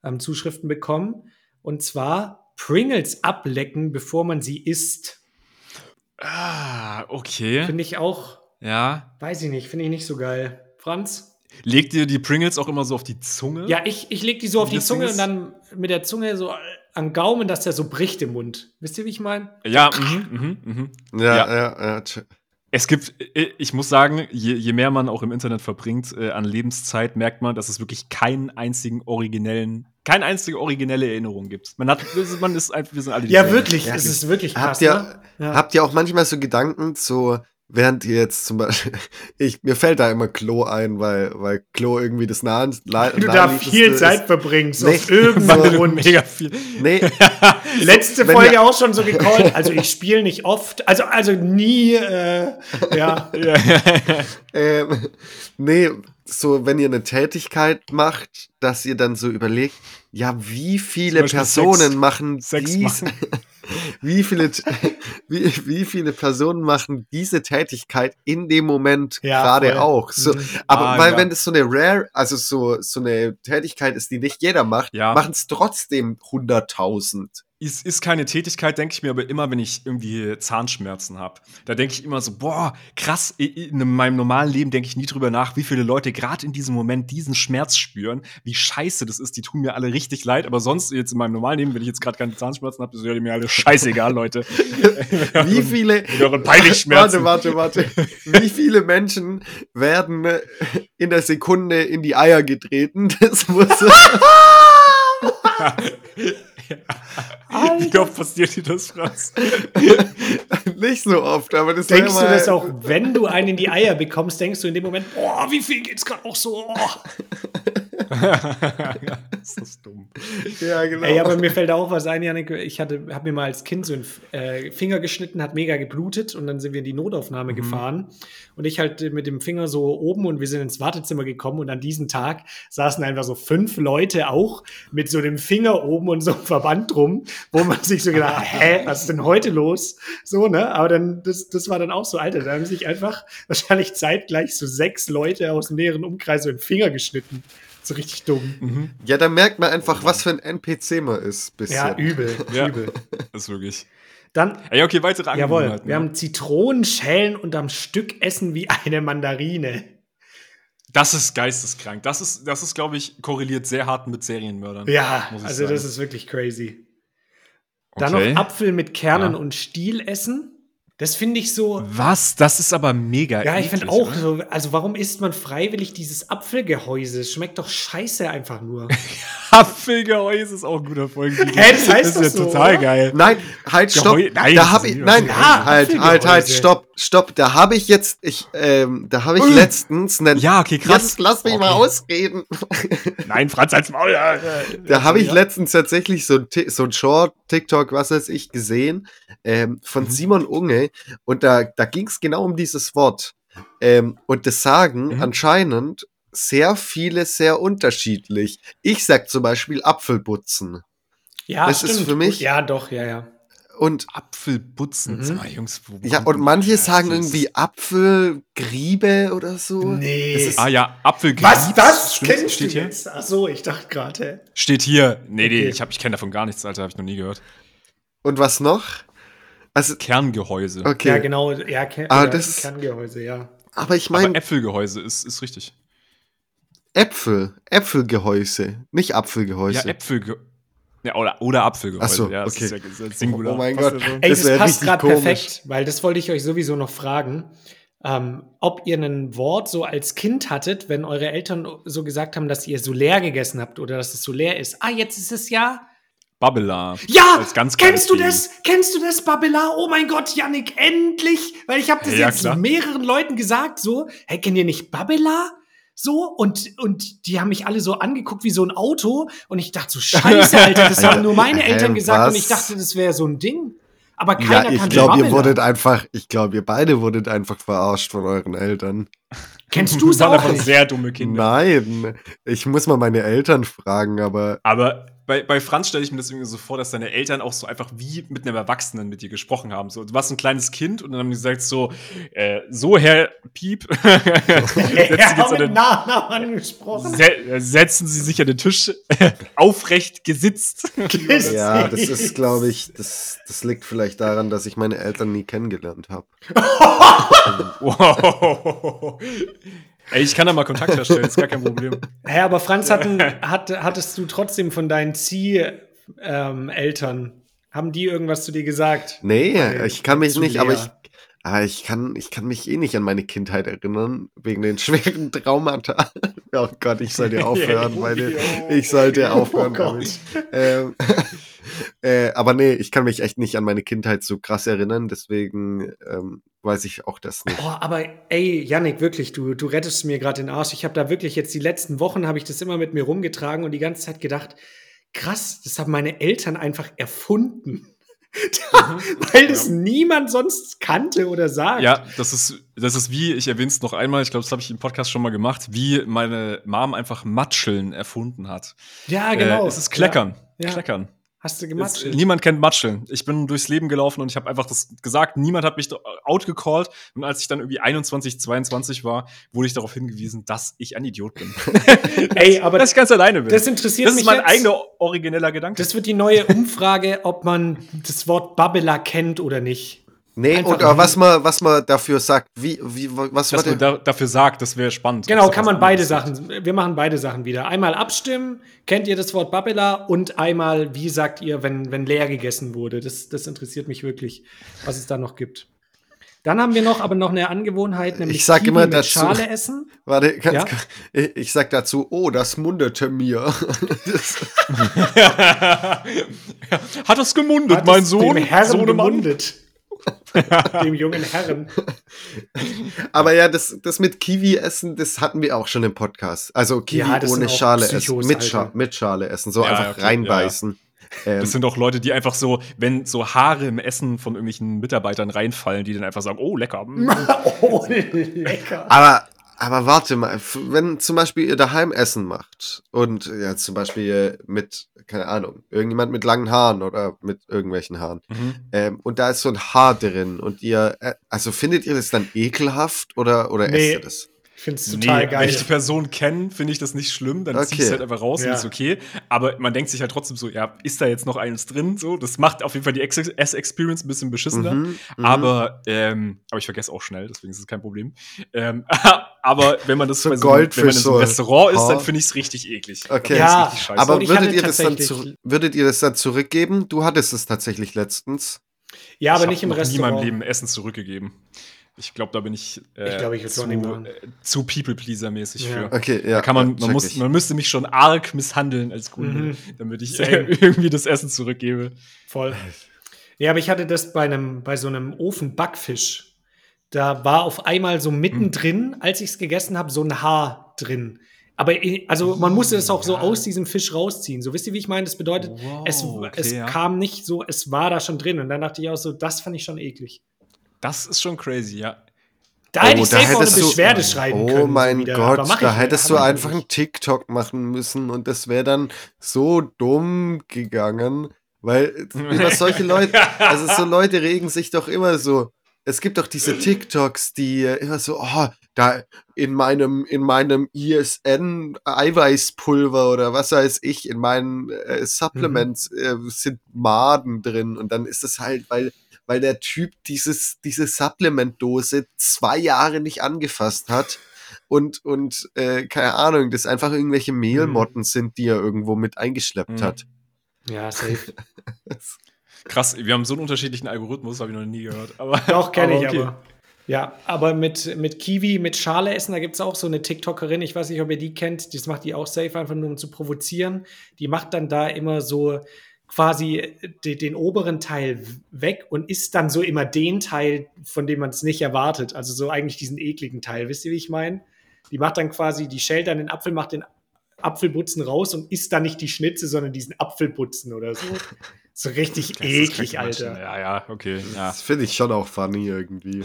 ähm, Zuschriften bekommen. Und zwar Pringles ablecken, bevor man sie isst. Ah, okay. Finde ich auch, Ja. weiß ich nicht, finde ich nicht so geil. Franz? Legt ihr die Pringles auch immer so auf die Zunge? Ja, ich, ich leg die so auf die Zunge und dann mit der Zunge so am Gaumen, dass der so bricht im Mund. Wisst ihr, wie ich meine? Ja, mhm, mhm, mhm. Ja, Ja. ja, ja. Es gibt, äh, ich muss sagen, je, je mehr man auch im Internet verbringt äh, an Lebenszeit, merkt man, dass es wirklich keinen einzigen originellen, keine einzige originelle Erinnerung gibt. Man hat, man ist einfach, wir sind alle Ja, dieselben. wirklich. Ja, es ist wirklich krass. Habt ihr, ne? Ja. habt ihr auch manchmal so Gedanken, so während ihr jetzt zum Beispiel, ich, mir fällt da immer Klo ein, weil, weil Klo irgendwie das nah, nah, du da viel. Zeit verbringst Nee, auf irgendeinem Grund. mega viel. Nee, Letzte wenn Folge auch schon so gecallt. Also ich spiele nicht oft, also also nie. Äh, ja. Ähm, nee, so wenn ihr eine Tätigkeit macht, dass ihr dann so überlegt, ja, wie viele Personen Sex- machen Sex dies, machen. Wie viele, wie, wie viele Personen machen diese Tätigkeit in dem Moment Ja, gerade voll. auch. So, Mhm. aber Ah, weil ja. wenn das so eine rare, also so, so eine Tätigkeit ist, die nicht jeder macht, Ja. machen es trotzdem 100.000. Ist, ist keine Tätigkeit, denke ich mir aber immer, wenn ich irgendwie Zahnschmerzen habe. Da denke ich immer so, boah, krass, in meinem normalen Leben denke ich nie drüber nach, wie viele Leute gerade in diesem Moment diesen Schmerz spüren, wie scheiße das ist, die tun mir alle richtig leid, aber sonst jetzt in meinem normalen Leben, wenn ich jetzt gerade keine Zahnschmerzen habe, ist ja mir alle scheißegal, Leute. Wie viele. Warte, warte, warte. Wie viele Menschen werden in der Sekunde in die Eier getreten? Das muss. Wie oft passiert dir das, Franz? nicht so oft, aber das Denkst du das auch, wenn du einen in die Eier bekommst, denkst du in dem Moment, boah, wie viel geht's gerade auch so? Oh. ist das dumm. Ja, genau. Ey, aber mir fällt auch was ein, Janik. Ich hatte, habe mir mal als Kind so einen äh, Finger geschnitten, hat mega geblutet und dann sind wir in die Notaufnahme gefahren und ich halt mit dem Finger so oben und wir sind ins Wartezimmer gekommen und an diesem Tag saßen einfach so fünf Leute auch mit so dem Finger oben und so einem Verband drum, wo man sich so gedacht, hat, hä, was ist denn heute los? So, ne? Aber dann, das, das war dann auch so, Alter, da haben sich einfach wahrscheinlich zeitgleich so sechs Leute aus dem näheren Umkreis so den Finger geschnitten. So richtig dumm. Mhm. ja, da merkt man einfach, was für ein NPC man ist. Bisschen. Ja, übel, Ja. übel. Das ist wirklich. Dann Ey, okay, weitere Jawohl, Angewohnheiten. wir ne? haben Zitronenschellen und am Stück essen wie eine Mandarine. Das ist geisteskrank. Das ist, das ist, glaube ich, korreliert sehr hart mit Serienmördern. Ja, muss ich also sagen. das ist wirklich crazy. Dann Okay. noch Apfel mit Kernen Ja. und Stiel essen. Das finde ich so. Was? Das ist aber mega. Ja, ich finde auch oder? so. Also, warum isst man freiwillig dieses Apfelgehäuse? Es schmeckt doch scheiße einfach nur. Apfelgehäuse ist auch ein guter Folgentitel. Hä, das heißt ist doch ja so, total oder? geil. Nein, halt, stopp. Geheu- Nein, da das habe ist ich, nein, Ja, halt, halt, halt, stopp, stopp. Da habe ich jetzt, ich, ähm, da habe ich letztens einen. Ja, okay, krass. Jetzt lass mich mal Okay. ausreden. Nein, Franz als Maul. Ja, Da habe ich ja. letztens tatsächlich so ein, so ein Short, TikTok, was weiß ich, gesehen ähm, von Mhm. Simon Unge und da, da ging es genau um dieses Wort. Ähm, und das sagen Mhm. anscheinend sehr viele sehr unterschiedlich. Ich sag zum Beispiel Apfelputzen. Ja, Das ist für mich- Ja, doch, ja, ja. Und Apfelputzen. Mhm. Sag Jungs, ja, und manche sagen irgendwie Apfelgriebe oder so. Nee. Ah ja, Apfelgrieb. was? Das Stimmt, kennst steht du hier? jetzt? Ach so, ich dachte gerade. Steht hier. Nee, nee, Okay. ich, hab- ich kenne davon gar nichts, Alter. Habe ich noch nie gehört. Und was noch? Also, Kerngehäuse. okay. Ja, genau. Ja, Ker Ah, ist- Kerngehäuse, ja. Aber ich meine, Äpfelgehäuse ist, ist richtig. Äpfel, Äpfelgehäuse, nicht Apfelgehäuse. Ja, Äpfelge ja, oder, oder Apfelgehäuse. Ach so, ja, das okay. ist ja das ist Singular. Oh mein Passt Gott. so. Ey, Das das, passt gerade perfekt, weil das wollte ich euch sowieso noch fragen. Ähm, ob ihr ein Wort so als Kind hattet, wenn eure Eltern so gesagt haben, dass ihr so leer gegessen habt oder dass es so leer ist. Ah, jetzt ist es ja. Babbela. Ja! Als ganz kennst du das? Kennst du das, Babela? Oh mein Gott, Yannick, endlich! Weil ich habe das Ja, jetzt klar. mehreren Leuten gesagt, so, hey, kennt ihr nicht Babela? So, und, und die haben mich alle so angeguckt wie so ein Auto. Und ich dachte so, scheiße, Alter, das haben nur meine Eltern gesagt. Und ich dachte, das wäre so ein Ding. Aber Ja, keiner ich kannte glaube, ihr wurdet einfach, ich glaube, ihr beide wurdet einfach verarscht von euren Eltern. Kennst du es waren auch nicht? sehr dumme Kinder. Nein, ich muss mal meine Eltern fragen, aber Aber bei, bei Franz stelle ich mir das irgendwie so vor, dass deine Eltern auch so einfach wie mit einem Erwachsenen mit dir gesprochen haben. So, du warst ein kleines Kind und dann haben die gesagt so, äh, so Herr Piep, setzen, Er se äh, setzen Sie sich an den Tisch, aufrecht gesitzt. Ja, das ist, glaube ich, das, das liegt vielleicht daran, dass ich meine Eltern nie kennengelernt habe. wow. Ey, ich kann da mal Kontakt herstellen, ist gar kein Problem. Hä, aber Franz, hatten, hat, hattest du trotzdem von deinen Zieh-Eltern, haben die irgendwas zu dir gesagt? Nee, Weil- ich kann mich nicht, aber ich, ah, ich, kann, ich kann mich eh nicht an meine Kindheit erinnern, wegen den schweren Traumata. Oh Gott, ich sollte aufhören, meine, ich sollte aufhören Oh Gott. damit. Ähm, äh, aber nee, ich kann mich echt nicht an meine Kindheit so krass erinnern, deswegen ähm, weiß ich auch das nicht. Oh, aber ey, Yannick, wirklich, du, du rettest mir gerade den Arsch. Ich habe da wirklich jetzt die letzten Wochen, habe ich das immer mit mir rumgetragen und die ganze Zeit gedacht, krass, das haben meine Eltern einfach erfunden. Weil das niemand sonst kannte oder sagt. Ja, das ist, das ist wie, ich erwähne es noch einmal, ich glaube, das habe ich im Podcast schon mal gemacht, wie meine Mom einfach Matscheln erfunden hat. ja genau. Äh, es ist Kleckern. Ja. Ja. Kleckern. Hast du Es, gemacht? niemand kennt Matscheln. Ich bin durchs Leben gelaufen und ich habe einfach das gesagt. Niemand hat mich da outgecallt. Und als ich dann irgendwie 21, 22 war, wurde ich darauf hingewiesen, dass ich ein Idiot bin. Ey, aber dass ich ganz alleine bin. das interessiert Das mich ist mein jetzt. eigener origineller Gedanke. Das wird die neue Umfrage, ob man das Wort Babbler kennt oder nicht. Nee, Einfach und äh, was man, was man dafür sagt, wie, wie, was dass man da, dafür sagt, das wäre spannend. Genau, kann man beide Sachen. Wir machen beide Sachen wieder. Einmal abstimmen, kennt ihr das Wort Babbler? Und einmal, wie sagt ihr, wenn, wenn leer gegessen wurde? Das, das interessiert mich wirklich, was es da noch gibt. Dann haben wir noch aber noch eine Angewohnheit, nämlich Ich sag Kiwi immer mit dazu- Schale essen. Warte, ganz Ja? kurz. Ich, ich sag dazu, oh, das mundete mir. das, Hat es gemundet, Hat mein es Sohn? Dem Herrn Sohnemann? gemundet. dem jungen Herren. aber ja, das, das mit Kiwi essen, das hatten wir auch schon im Podcast. Also Kiwi Ja, ohne Schale Psychos, essen. Mit, Alter. Scha mit Schale essen. So Ja, einfach okay, reinbeißen. Ähm, Das sind auch Leute, die einfach so, wenn so Haare im Essen von irgendwelchen Mitarbeitern reinfallen, die dann einfach sagen, oh, lecker. mm. Oh, lecker. Aber, aber warte mal, wenn zum Beispiel ihr daheim Essen macht und ja, zum Beispiel mit, keine Ahnung, irgendjemand mit langen Haaren oder mit irgendwelchen Haaren Mhm. ähm, und da ist so ein Haar drin und ihr, äh, also findet ihr das dann ekelhaft oder, oder Nee. esst ihr das? Ich finde es Nee, total wenn geil. ich die Person kenne, finde ich das nicht schlimm, dann zieh ich Okay. es halt einfach raus Ja. und ist okay. Aber man denkt sich halt trotzdem so, ja, ist da jetzt noch eines drin? So, das macht auf jeden Fall die Ex- Ess-Experience ein bisschen beschissener. Mhm, mhm. Aber, ähm, aber ich vergesse auch schnell, deswegen ist es kein Problem. Ähm, aber wenn man das So bei so, wenn man in so einem Restaurant ist, dann finde ich es richtig eklig. Okay. Ja, richtig. Aber ich würdet ihr, das dann würdet ihr das dann zurückgeben? Du hattest es tatsächlich letztens. ja, aber ich nicht im hab noch nie in Restaurant. meinem Leben Essen zurückgegeben. Ich glaube, da bin ich, äh, Ich glaub, ich zu, äh, zu People-Pleaser-mäßig Ja. für. Okay, ja. Da kann man, ja, man, muss, ich. man müsste mich schon arg misshandeln als Kunde, Mhm. damit ich äh, irgendwie das Essen zurückgebe. Voll. Ja, aber ich hatte das bei einem, bei so einem Ofenbackfisch. Da war auf einmal so mittendrin, als ich es gegessen habe, so ein Haar drin. Aber also man musste es auch so aus diesem Fisch rausziehen. So wisst ihr, wie ich meine? Das bedeutet, Wow, es, okay, es ja. kam nicht so, es war da schon drin. Und dann dachte ich auch so, das fand ich schon eklig. Das ist schon crazy, ja. Da hätte Oh, ich safe auch eine hättest du- Beschwerde schreiben Oh können. so mein wieder. Gott, da ich- hättest du einfach einen TikTok machen müssen und das wäre dann so dumm gegangen, weil über solche Leute, also so Leute regen sich doch immer so. Es gibt doch diese TikToks, die immer so, oh, da in meinem, in meinem ISN Eiweißpulver oder was weiß ich, in meinen äh, Supplements äh, sind Maden drin und dann ist es halt, weil weil der Typ dieses, diese Supplement-Dose zwei Jahre nicht angefasst hat und, und äh, keine Ahnung, das einfach irgendwelche Mehlmotten sind, die er irgendwo mit eingeschleppt Mhm. hat. Ja, safe. Krass, wir haben so einen unterschiedlichen Algorithmus, habe ich noch nie gehört. Aber, Doch, kenne ich okay. aber. Ja, aber mit, mit Kiwi, mit Schale essen, da gibt es auch so eine TikTokerin, ich weiß nicht, ob ihr die kennt, das macht die auch safe, einfach nur um zu provozieren. Die macht dann da immer so quasi de, den oberen Teil weg und isst dann so immer den Teil, von dem man es nicht erwartet. Also so eigentlich diesen ekligen Teil. Wisst ihr, wie ich meine? Die macht dann quasi, die schält dann den Apfel, macht den Apfelbutzen raus und isst dann nicht die Schnitze, sondern diesen Apfelbutzen oder so. So richtig Das eklig, Alter. Ja, ja, okay. Ja. Das finde ich schon auch funny irgendwie.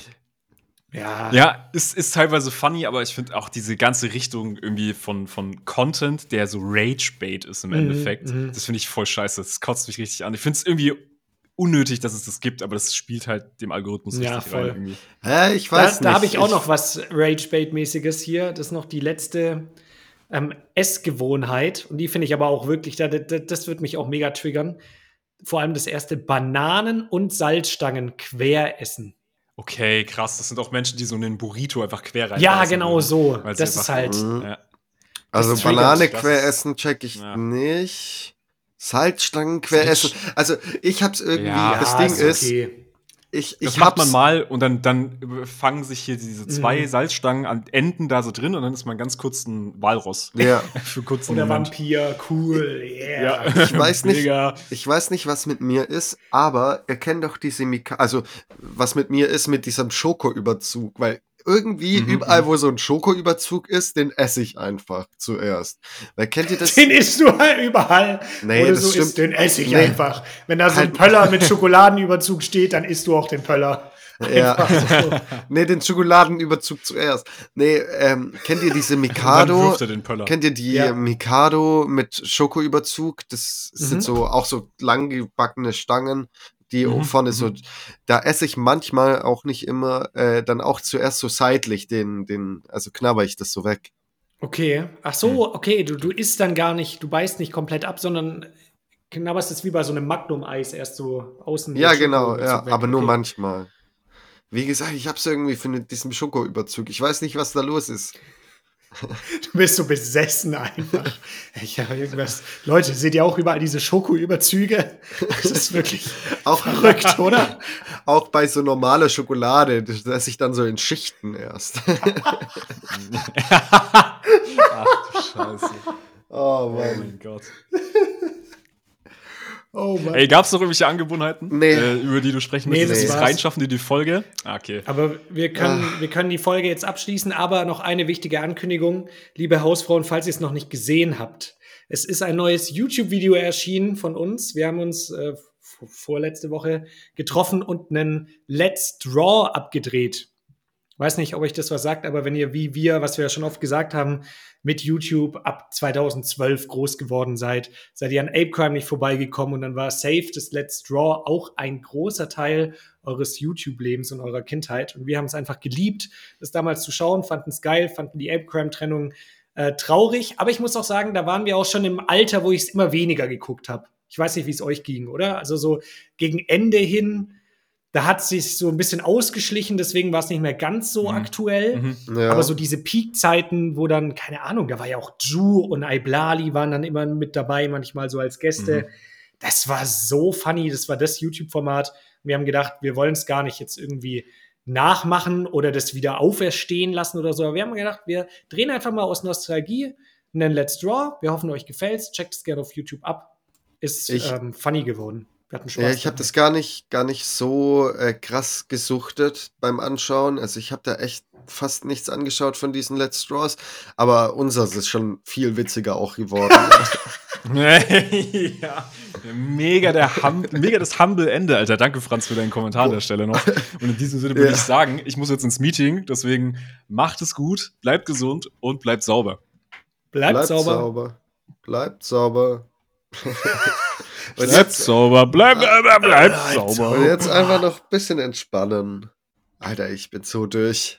Ja. Ja, ist, ist teilweise funny, aber ich finde auch diese ganze Richtung irgendwie von, von Content, der so Rage-Bait ist im Mhm, Endeffekt, mhm. das finde ich voll scheiße. Das kotzt mich richtig an. Ich finde es irgendwie unnötig, dass es das gibt, aber das spielt halt dem Algorithmus Ja, richtig voll. rein irgendwie. Hä, ich Da, weiß nicht. da habe ich auch noch was Rage-Bait-mäßiges hier. Das ist noch die letzte ähm, Essgewohnheit. Und die finde ich aber auch wirklich, da, da, das wird mich auch mega triggern. Vor allem das erste: Bananen und Salzstangen quer essen. Okay, krass. Das sind auch Menschen, die so einen Burrito einfach quer rein. Ja, genau so. Weil sie Das ist halt. Mhm. Ja. Also Das triggert. Banane quer ist- essen check ich Ja. nicht. Salzstangen quer essen. Also ich hab's irgendwie, Ja, das Ding ist, okay. Ich, Das ich macht man mal und dann, dann fangen sich hier diese zwei Mhm. Salzstangen an Enden da so drin und dann ist man ganz kurz ein Walross. Ja, Für kurzen Oder Moment. Vampir, cool, yeah. Ja. ich weiß nicht, Mega. ich weiß nicht, was mit mir ist, aber ihr kennt doch diese Mika also was mit mir ist mit diesem Schokoüberzug, weil irgendwie Mhm, überall, mhm. wo so ein Schokoüberzug ist, den esse ich einfach zuerst. Weil kennt ihr das? Den isst du halt überall. Nee, Oder das so stimmt. isst, den esse ich Nee. einfach. Wenn da so ein Halt- Pöller mit Schokoladenüberzug steht, dann isst du auch den Pöller. Ja. So. nee, den Schokoladenüberzug zuerst. Nee, ähm, kennt ihr diese Mikado? wirft er den Pöller. Kennt ihr die Ja. Mikado mit Schokoüberzug? Das Mhm. sind so auch so lang gebackene Stangen, die Mhm, vorne so. mhm. Da esse ich manchmal auch nicht immer, äh, dann auch zuerst so seitlich den, den, also knabber ich das so weg. Okay. Ach so, okay. Du, du isst dann gar nicht, du beißt nicht komplett ab, sondern knabberst es wie bei so einem Magnum-Eis erst so außen. Ja, genau, ja, aber nur Okay. manchmal. Wie gesagt, ich hab's irgendwie für diesen Schokoüberzug. Ich weiß nicht, was da los ist. Du bist so besessen einfach. Ich habe irgendwas. Leute, seht ihr auch überall diese Schokoüberzüge? Das ist wirklich Auch, verrückt, oder? auch bei so normaler Schokolade, das esse ich dann so in Schichten erst. Ach du Scheiße. oh Oh mein Gott. Ey, gab's noch irgendwelche Angewohnheiten, Nee. äh, über die du sprechen Nee, möchtest? das Dieses war's. Reinschaffen in die Folge? Ah, okay. Aber wir können, Ah. wir können die Folge jetzt abschließen, aber noch eine wichtige Ankündigung, liebe Hausfrauen, falls ihr es noch nicht gesehen habt. Es ist ein neues YouTube-Video erschienen von uns. Wir haben uns äh, vorletzte Woche getroffen und einen Let's Draw abgedreht. Weiß nicht, ob euch das was sagt, aber wenn ihr wie wir, was wir ja schon oft gesagt haben, mit YouTube ab 2012 groß geworden seid, seid ihr an Apecrime nicht vorbeigekommen und dann war safe das Let's Draw auch ein großer Teil eures YouTube-Lebens und eurer Kindheit. Und wir haben es einfach geliebt, das damals zu schauen, fanden es geil, fanden die Apecrime-Trennung äh, traurig. Aber ich muss auch sagen, da waren wir auch schon im Alter, wo ich es immer weniger geguckt habe. Ich weiß nicht, wie es euch ging, oder? Also so gegen Ende hin, da hat es sich so ein bisschen ausgeschlichen, deswegen war es nicht mehr ganz so Mhm. aktuell. Mhm. Ja. Aber so diese Peak-Zeiten, wo dann, keine Ahnung, da war ja auch Ju und Iblali waren dann immer mit dabei, manchmal so als Gäste. Mhm. Das war so funny, das war das YouTube-Format. Wir haben gedacht, wir wollen es gar nicht jetzt irgendwie nachmachen oder das wieder auferstehen lassen oder so. Aber wir haben gedacht, wir drehen einfach mal aus Nostalgie einen Let's Draw. Wir hoffen, euch gefällt's. Checkt es gerne auf YouTube ab. Ist Ich- ähm, funny geworden. Wir hatten Spaß. Ja, ich habe das gar nicht, gar nicht so äh, krass gesuchtet beim Anschauen. Also ich habe da echt fast nichts angeschaut von diesen Let's Draws, aber unseres ist schon viel witziger auch geworden. ja, mega, der hum mega das humble Ende, Alter. Danke, Franz, für deinen Kommentar an der Stelle noch. Und in diesem Sinne würde Ja. ich sagen, ich muss jetzt ins Meeting, deswegen macht es gut, bleibt gesund und bleibt sauber. Bleibt, sauber. Bleibt sauber. und, Bleibt jetzt, sauber, bleibt, bleibt, bleibt sauber. und jetzt einfach noch ein bisschen entspannen. Alter, ich bin so durch.